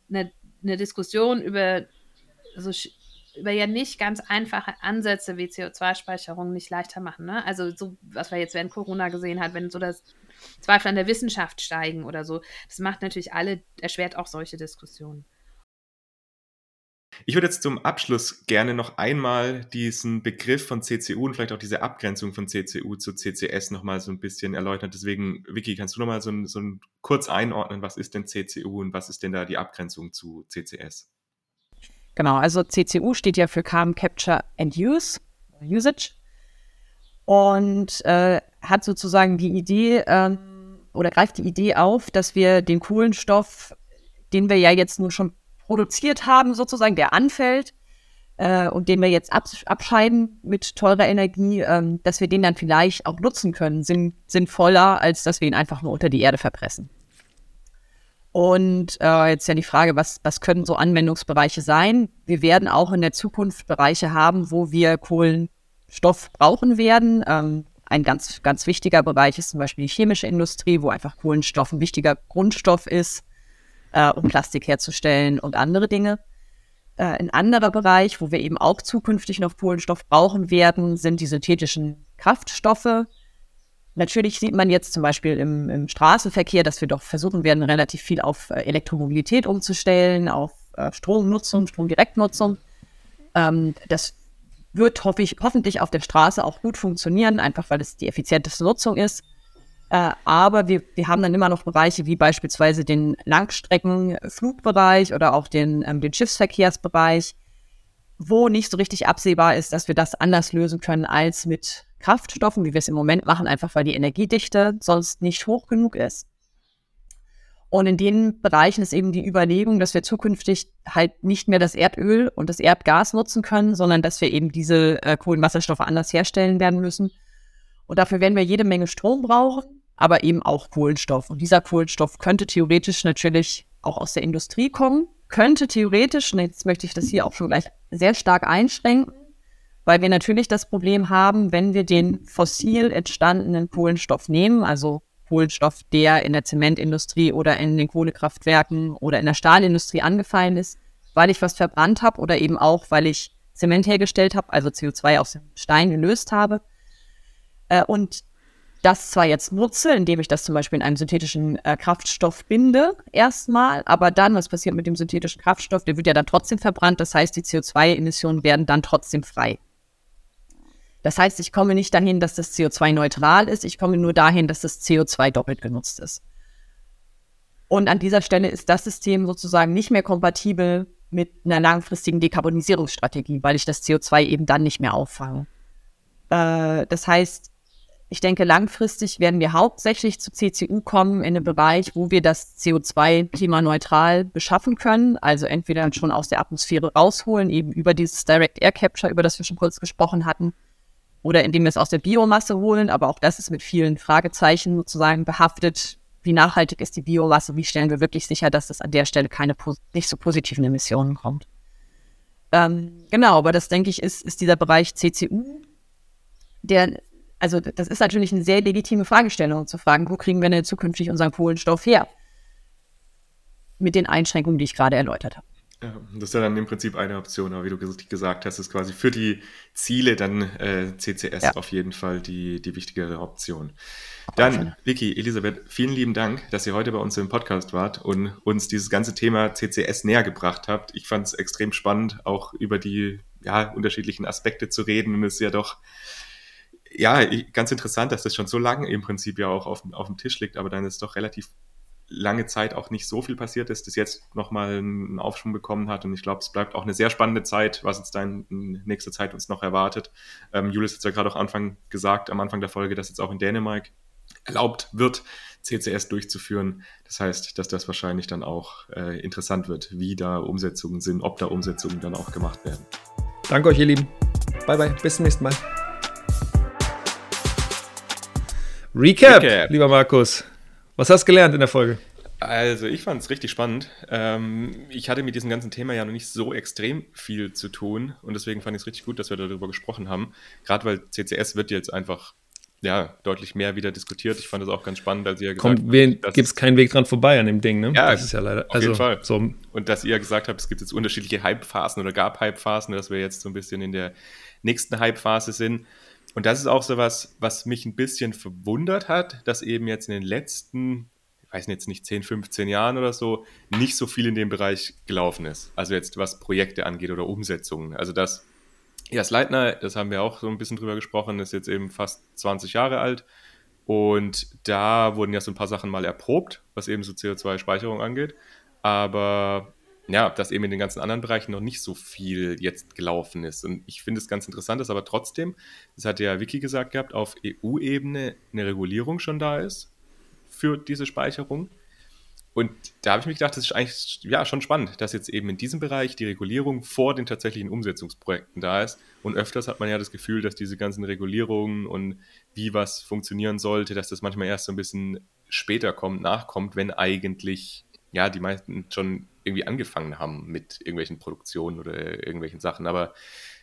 eine, eine Diskussion über so über ja nicht ganz einfache Ansätze wie CO2-Speicherung nicht leichter machen. Ne? Also so, was wir jetzt während Corona gesehen haben, wenn so das Zweifel an der Wissenschaft steigen oder so, das macht natürlich alle, erschwert auch solche Diskussionen. Ich würde jetzt zum Abschluss gerne noch einmal diesen Begriff von CCU und vielleicht auch diese Abgrenzung von CCU zu CCS nochmal so ein bisschen erläutern. Deswegen, Vicky, kannst du nochmal so, so kurz einordnen, was ist denn CCU und was ist denn da die Abgrenzung zu CCS? Genau, also CCU steht ja für Carbon Capture and Use, Usage. Und äh, hat sozusagen die Idee ähm, oder greift die Idee auf, dass wir den Kohlenstoff, den wir ja jetzt nun schon produziert haben, sozusagen, der anfällt äh, und den wir jetzt abs abscheiden mit teurer Energie, ähm, dass wir den dann vielleicht auch nutzen können, sinn sinnvoller, als dass wir ihn einfach nur unter die Erde verpressen. Und äh, jetzt ja die Frage, was, was können so Anwendungsbereiche sein? Wir werden auch in der Zukunft Bereiche haben, wo wir Kohlenstoff brauchen werden. Ähm, ein ganz, ganz wichtiger Bereich ist zum Beispiel die chemische Industrie, wo einfach Kohlenstoff ein wichtiger Grundstoff ist, äh, um Plastik herzustellen und andere Dinge. Äh, ein anderer Bereich, wo wir eben auch zukünftig noch Kohlenstoff brauchen werden, sind die synthetischen Kraftstoffe. Natürlich sieht man jetzt zum Beispiel im, im Straßenverkehr, dass wir doch versuchen werden, relativ viel auf äh, Elektromobilität umzustellen, auf äh, Stromnutzung, Stromdirektnutzung. Ähm, das wird hoffe ich, hoffentlich auf der Straße auch gut funktionieren, einfach weil es die effizienteste Nutzung ist. Äh, aber wir, wir haben dann immer noch Bereiche wie beispielsweise den Langstreckenflugbereich oder auch den, ähm, den Schiffsverkehrsbereich, wo nicht so richtig absehbar ist, dass wir das anders lösen können als mit Kraftstoffen, wie wir es im Moment machen, einfach weil die Energiedichte sonst nicht hoch genug ist. Und in den Bereichen ist eben die Überlegung, dass wir zukünftig halt nicht mehr das Erdöl und das Erdgas nutzen können, sondern dass wir eben diese äh, Kohlenwasserstoffe anders herstellen werden müssen. Und dafür werden wir jede Menge Strom brauchen, aber eben auch Kohlenstoff. Und dieser Kohlenstoff könnte theoretisch natürlich auch aus der Industrie kommen, könnte theoretisch, jetzt möchte ich das hier auch schon gleich sehr stark einschränken, weil wir natürlich das Problem haben, wenn wir den fossil entstandenen Kohlenstoff nehmen, also Kohlenstoff, der in der Zementindustrie oder in den Kohlekraftwerken oder in der Stahlindustrie angefallen ist, weil ich was verbrannt habe oder eben auch, weil ich Zement hergestellt habe, also CO2 aus dem Stein gelöst habe. Äh, und das zwar jetzt nutze, indem ich das zum Beispiel in einem synthetischen äh, Kraftstoff binde, erstmal, aber dann, was passiert mit dem synthetischen Kraftstoff? Der wird ja dann trotzdem verbrannt, das heißt, die CO2-Emissionen werden dann trotzdem frei. Das heißt, ich komme nicht dahin, dass das CO2 neutral ist, ich komme nur dahin, dass das CO2 doppelt genutzt ist. Und an dieser Stelle ist das System sozusagen nicht mehr kompatibel mit einer langfristigen Dekarbonisierungsstrategie, weil ich das CO2 eben dann nicht mehr auffange. Äh, das heißt, ich denke, langfristig werden wir hauptsächlich zu CCU kommen in einem Bereich, wo wir das CO2 klimaneutral beschaffen können. Also entweder schon aus der Atmosphäre rausholen, eben über dieses Direct Air Capture, über das wir schon kurz gesprochen hatten, oder indem wir es aus der Biomasse holen. Aber auch das ist mit vielen Fragezeichen sozusagen behaftet. Wie nachhaltig ist die Biomasse? Wie stellen wir wirklich sicher, dass es an der Stelle keine nicht so positiven Emissionen kommt? Ähm, genau, aber das denke ich ist, ist dieser Bereich CCU, der, also das ist natürlich eine sehr legitime Fragestellung zu fragen, wo kriegen wir denn zukünftig unseren Kohlenstoff her? Mit den Einschränkungen, die ich gerade erläutert habe. Ja, das ist ja dann im Prinzip eine Option, aber wie du gesagt hast, ist quasi für die Ziele dann äh, CCS ja. auf jeden Fall die, die wichtigere Option. Dann, Vicky, Elisabeth, vielen lieben Dank, dass ihr heute bei uns im Podcast wart und uns dieses ganze Thema CCS näher gebracht habt. Ich fand es extrem spannend, auch über die ja, unterschiedlichen Aspekte zu reden. Und es ist ja doch ja, ganz interessant, dass das schon so lange im Prinzip ja auch auf, auf dem Tisch liegt, aber dann ist es doch relativ lange Zeit auch nicht so viel passiert ist, das jetzt nochmal einen Aufschwung bekommen hat. Und ich glaube, es bleibt auch eine sehr spannende Zeit, was uns da in nächster Zeit uns noch erwartet. Ähm, Julius hat es ja gerade auch Anfang gesagt, am Anfang der Folge, dass jetzt auch in Dänemark erlaubt wird, CCS durchzuführen. Das heißt, dass das wahrscheinlich dann auch äh, interessant wird, wie da Umsetzungen sind, ob da Umsetzungen dann auch gemacht werden. Danke euch, ihr Lieben. Bye, bye. Bis zum nächsten Mal. Recap, Recap. lieber Markus. Was hast du gelernt in der Folge? Also ich fand es richtig spannend. Ähm, ich hatte mit diesem ganzen Thema ja noch nicht so extrem viel zu tun und deswegen fand ich es richtig gut, dass wir darüber gesprochen haben. Gerade weil CCS wird jetzt einfach ja, deutlich mehr wieder diskutiert. Ich fand es auch ganz spannend, als ihr gesagt habt, gibt es keinen Weg dran vorbei an dem Ding, ne? Ja, das ist ja leider. Auf also, jeden Fall. So. Und dass ihr gesagt habt, es gibt jetzt unterschiedliche Hype-Phasen oder gab Hype-Phasen, dass wir jetzt so ein bisschen in der nächsten Hype-Phase sind. Und das ist auch so was, was mich ein bisschen verwundert hat, dass eben jetzt in den letzten, ich weiß jetzt nicht, 10, 15 Jahren oder so, nicht so viel in dem Bereich gelaufen ist. Also jetzt was Projekte angeht oder Umsetzungen. Also das, Jas Leitner, das haben wir auch so ein bisschen drüber gesprochen, ist jetzt eben fast 20 Jahre alt. Und da wurden ja so ein paar Sachen mal erprobt, was eben so CO2-Speicherung angeht. Aber ja, dass eben in den ganzen anderen Bereichen noch nicht so viel jetzt gelaufen ist. Und ich finde es ganz interessant, dass aber trotzdem, das hat ja Vicky gesagt gehabt, auf EU-Ebene eine Regulierung schon da ist für diese Speicherung. Und da habe ich mir gedacht, das ist eigentlich ja, schon spannend, dass jetzt eben in diesem Bereich die Regulierung vor den tatsächlichen Umsetzungsprojekten da ist. Und öfters hat man ja das Gefühl, dass diese ganzen Regulierungen und wie was funktionieren sollte, dass das manchmal erst so ein bisschen später kommt, nachkommt, wenn eigentlich ja die meisten schon irgendwie angefangen haben mit irgendwelchen Produktionen oder irgendwelchen Sachen. Aber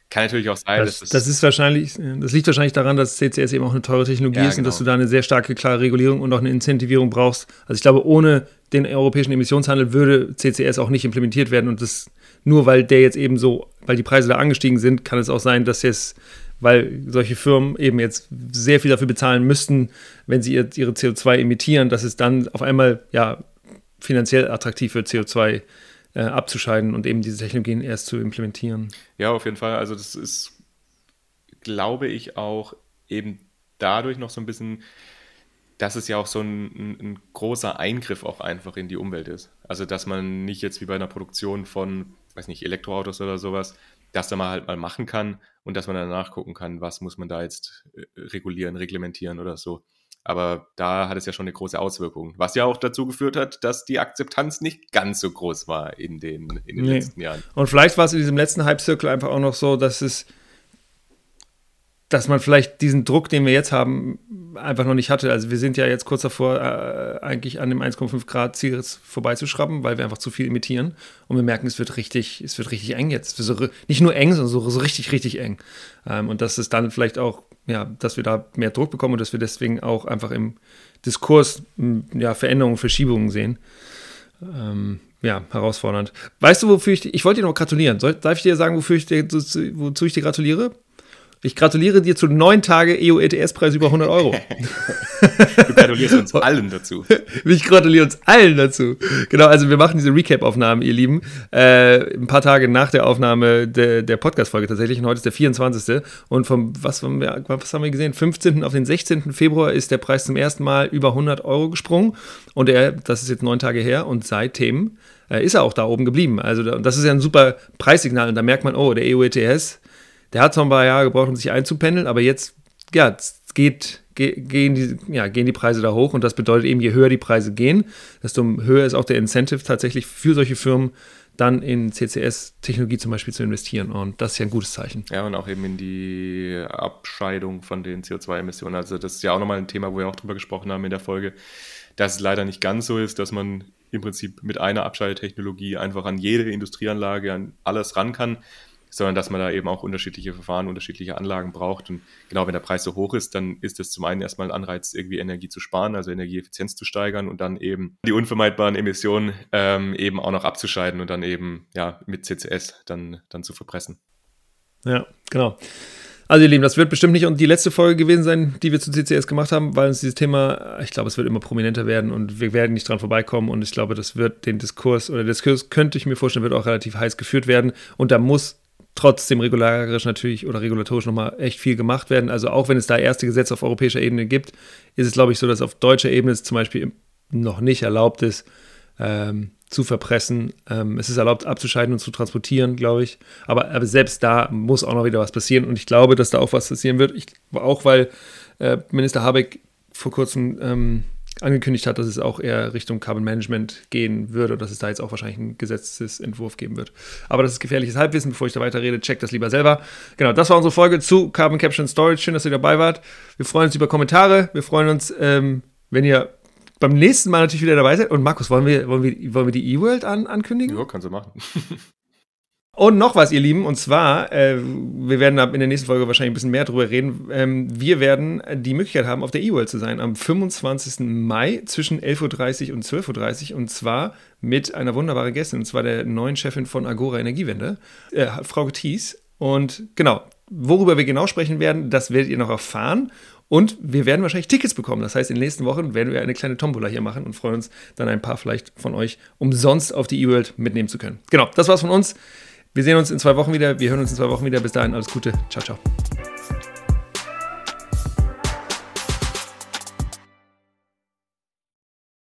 Kann natürlich auch sein, das, dass das ist wahrscheinlich, das liegt wahrscheinlich daran, dass CCS eben auch eine teure Technologie ja, ist genau. und dass genau. du da eine sehr starke, klare Regulierung und auch eine Incentivierung brauchst. Also ich glaube, ohne den europäischen Emissionshandel würde CCS auch nicht implementiert werden und das nur weil der jetzt eben so, weil die Preise da angestiegen sind, kann es auch sein, dass jetzt, weil solche Firmen eben jetzt sehr viel dafür bezahlen müssten, wenn sie ihre CO2 emittieren, dass es dann auf einmal ja finanziell attraktiv wird, CO2 äh, abzuscheiden und eben diese Technologien erst zu implementieren. Ja, auf jeden Fall. Also das ist, glaube ich, auch eben dadurch noch so ein bisschen dass es ja auch so ein, ein, großer Eingriff auch einfach in die Umwelt ist. Also dass man nicht jetzt wie bei einer Produktion von, weiß nicht, Elektroautos oder sowas, das da mal halt mal machen kann und dass man dann nachgucken kann, was muss man da jetzt äh, regulieren, reglementieren oder so. Aber da hat es ja schon eine große Auswirkung, was ja auch dazu geführt hat, dass die Akzeptanz nicht ganz so groß war in den, in den nee. letzten Jahren. Und vielleicht war es in diesem letzten Hype-Circle einfach auch noch so, dass es dass man vielleicht diesen Druck, den wir jetzt haben, einfach noch nicht hatte. Also wir sind ja jetzt kurz davor, äh, eigentlich an dem 1,5 Grad Ziel vorbeizuschrauben, weil wir einfach zu viel emittieren. Und wir merken, es wird richtig, es wird richtig eng jetzt. So, nicht nur eng, sondern so, so richtig, richtig eng. Ähm, und dass es dann vielleicht auch, ja, dass wir da mehr Druck bekommen und dass wir deswegen auch einfach im Diskurs ja, Veränderungen, Verschiebungen sehen. Ähm, ja, herausfordernd. Weißt du, wofür ich, ich wollte dir noch gratulieren. Soll, darf ich dir sagen, wofür ich dir, wozu ich dir gratuliere? Ich gratuliere dir zu neun Tage EU-ETS-Preis über 100 Euro. du gratulierst uns allen dazu. [laughs] Ich gratuliere uns allen dazu. Genau, also wir machen diese Recap-Aufnahmen, ihr Lieben, äh, ein paar Tage nach der Aufnahme de, der Podcast-Folge tatsächlich. Und heute ist der 24. Und vom, was haben, wir, was haben wir gesehen? 15. auf den 16. Februar ist der Preis zum ersten Mal über 100 Euro gesprungen. Und er, das ist jetzt neun Tage her. Und seitdem äh, ist er auch da oben geblieben. Also das ist ja ein super Preissignal. Und da merkt man, oh, der EU-ETS der hat zwar ein paar Jahre gebraucht, um sich einzupendeln, aber jetzt, ja, geht, gehen, die, ja, gehen die Preise da hoch und das bedeutet eben, je höher die Preise gehen, desto höher ist auch der Incentive tatsächlich für solche Firmen, dann in CCS-Technologie zum Beispiel zu investieren. Und das ist ja ein gutes Zeichen. Ja, und auch eben in die Abscheidung von den CO2-Emissionen. Also das ist ja auch nochmal ein Thema, wo wir auch drüber gesprochen haben in der Folge, dass es leider nicht ganz so ist, dass man im Prinzip mit einer Abscheidetechnologie einfach an jede Industrieanlage, an alles ran kann, sondern dass man da eben auch unterschiedliche Verfahren, unterschiedliche Anlagen braucht. Und genau, wenn der Preis so hoch ist, dann ist es zum einen erstmal ein Anreiz, irgendwie Energie zu sparen, also Energieeffizienz zu steigern und dann eben die unvermeidbaren Emissionen ähm, eben auch noch abzuscheiden und dann eben ja mit CCS dann, dann zu verpressen. Ja, genau. Also ihr Lieben, das wird bestimmt nicht die letzte Folge gewesen sein, die wir zu CCS gemacht haben, weil uns dieses Thema, ich glaube, es wird immer prominenter werden und wir werden nicht dran vorbeikommen und ich glaube, das wird den Diskurs oder der Diskurs könnte ich mir vorstellen, wird auch relativ heiß geführt werden und da muss trotzdem regularisch natürlich oder regulatorisch nochmal echt viel gemacht werden. Also auch wenn es da erste Gesetze auf europäischer Ebene gibt, ist es, glaube ich, so, dass auf deutscher Ebene es zum Beispiel noch nicht erlaubt ist, ähm, zu verpressen. Ähm, es ist erlaubt, abzuscheiden und zu transportieren, glaube ich. Aber, aber, selbst da muss auch noch wieder was passieren. Und ich glaube, dass da auch was passieren wird. Ich, auch weil äh, Minister Habeck vor kurzem ähm, angekündigt hat, dass es auch eher Richtung Carbon Management gehen würde, dass es da jetzt auch wahrscheinlich einen Gesetzesentwurf geben wird. Aber das ist gefährliches Halbwissen. Bevor ich da weiter rede, checkt das lieber selber. Genau, das war unsere Folge zu Carbon Capture and Storage. Schön, dass ihr dabei wart. Wir freuen uns über Kommentare. Wir freuen uns, ähm, wenn ihr beim nächsten Mal natürlich wieder dabei seid. Und Markus, wollen wir, wollen wir, wollen wir die E-World an, ankündigen? Ja, kannst du machen. [laughs] Und noch was, ihr Lieben, und zwar, äh, wir werden in der nächsten Folge wahrscheinlich ein bisschen mehr drüber reden. Ähm, wir werden die Möglichkeit haben, auf der E-World zu sein am 25. Mai zwischen 11.30 Uhr und 12.30 Uhr und zwar mit einer wunderbaren Gästin, und zwar der neuen Chefin von Agora Energiewende, äh, Frau Thies. Und genau, worüber wir genau sprechen werden, das werdet ihr noch erfahren. Und wir werden wahrscheinlich Tickets bekommen. Das heißt, in den nächsten Wochen werden wir eine kleine Tombola hier machen und freuen uns dann ein paar vielleicht von euch umsonst auf die E-World mitnehmen zu können. Genau, das war's von uns. Wir sehen uns in zwei Wochen wieder. Wir hören uns in zwei Wochen wieder. Bis dahin, alles Gute. Ciao, ciao.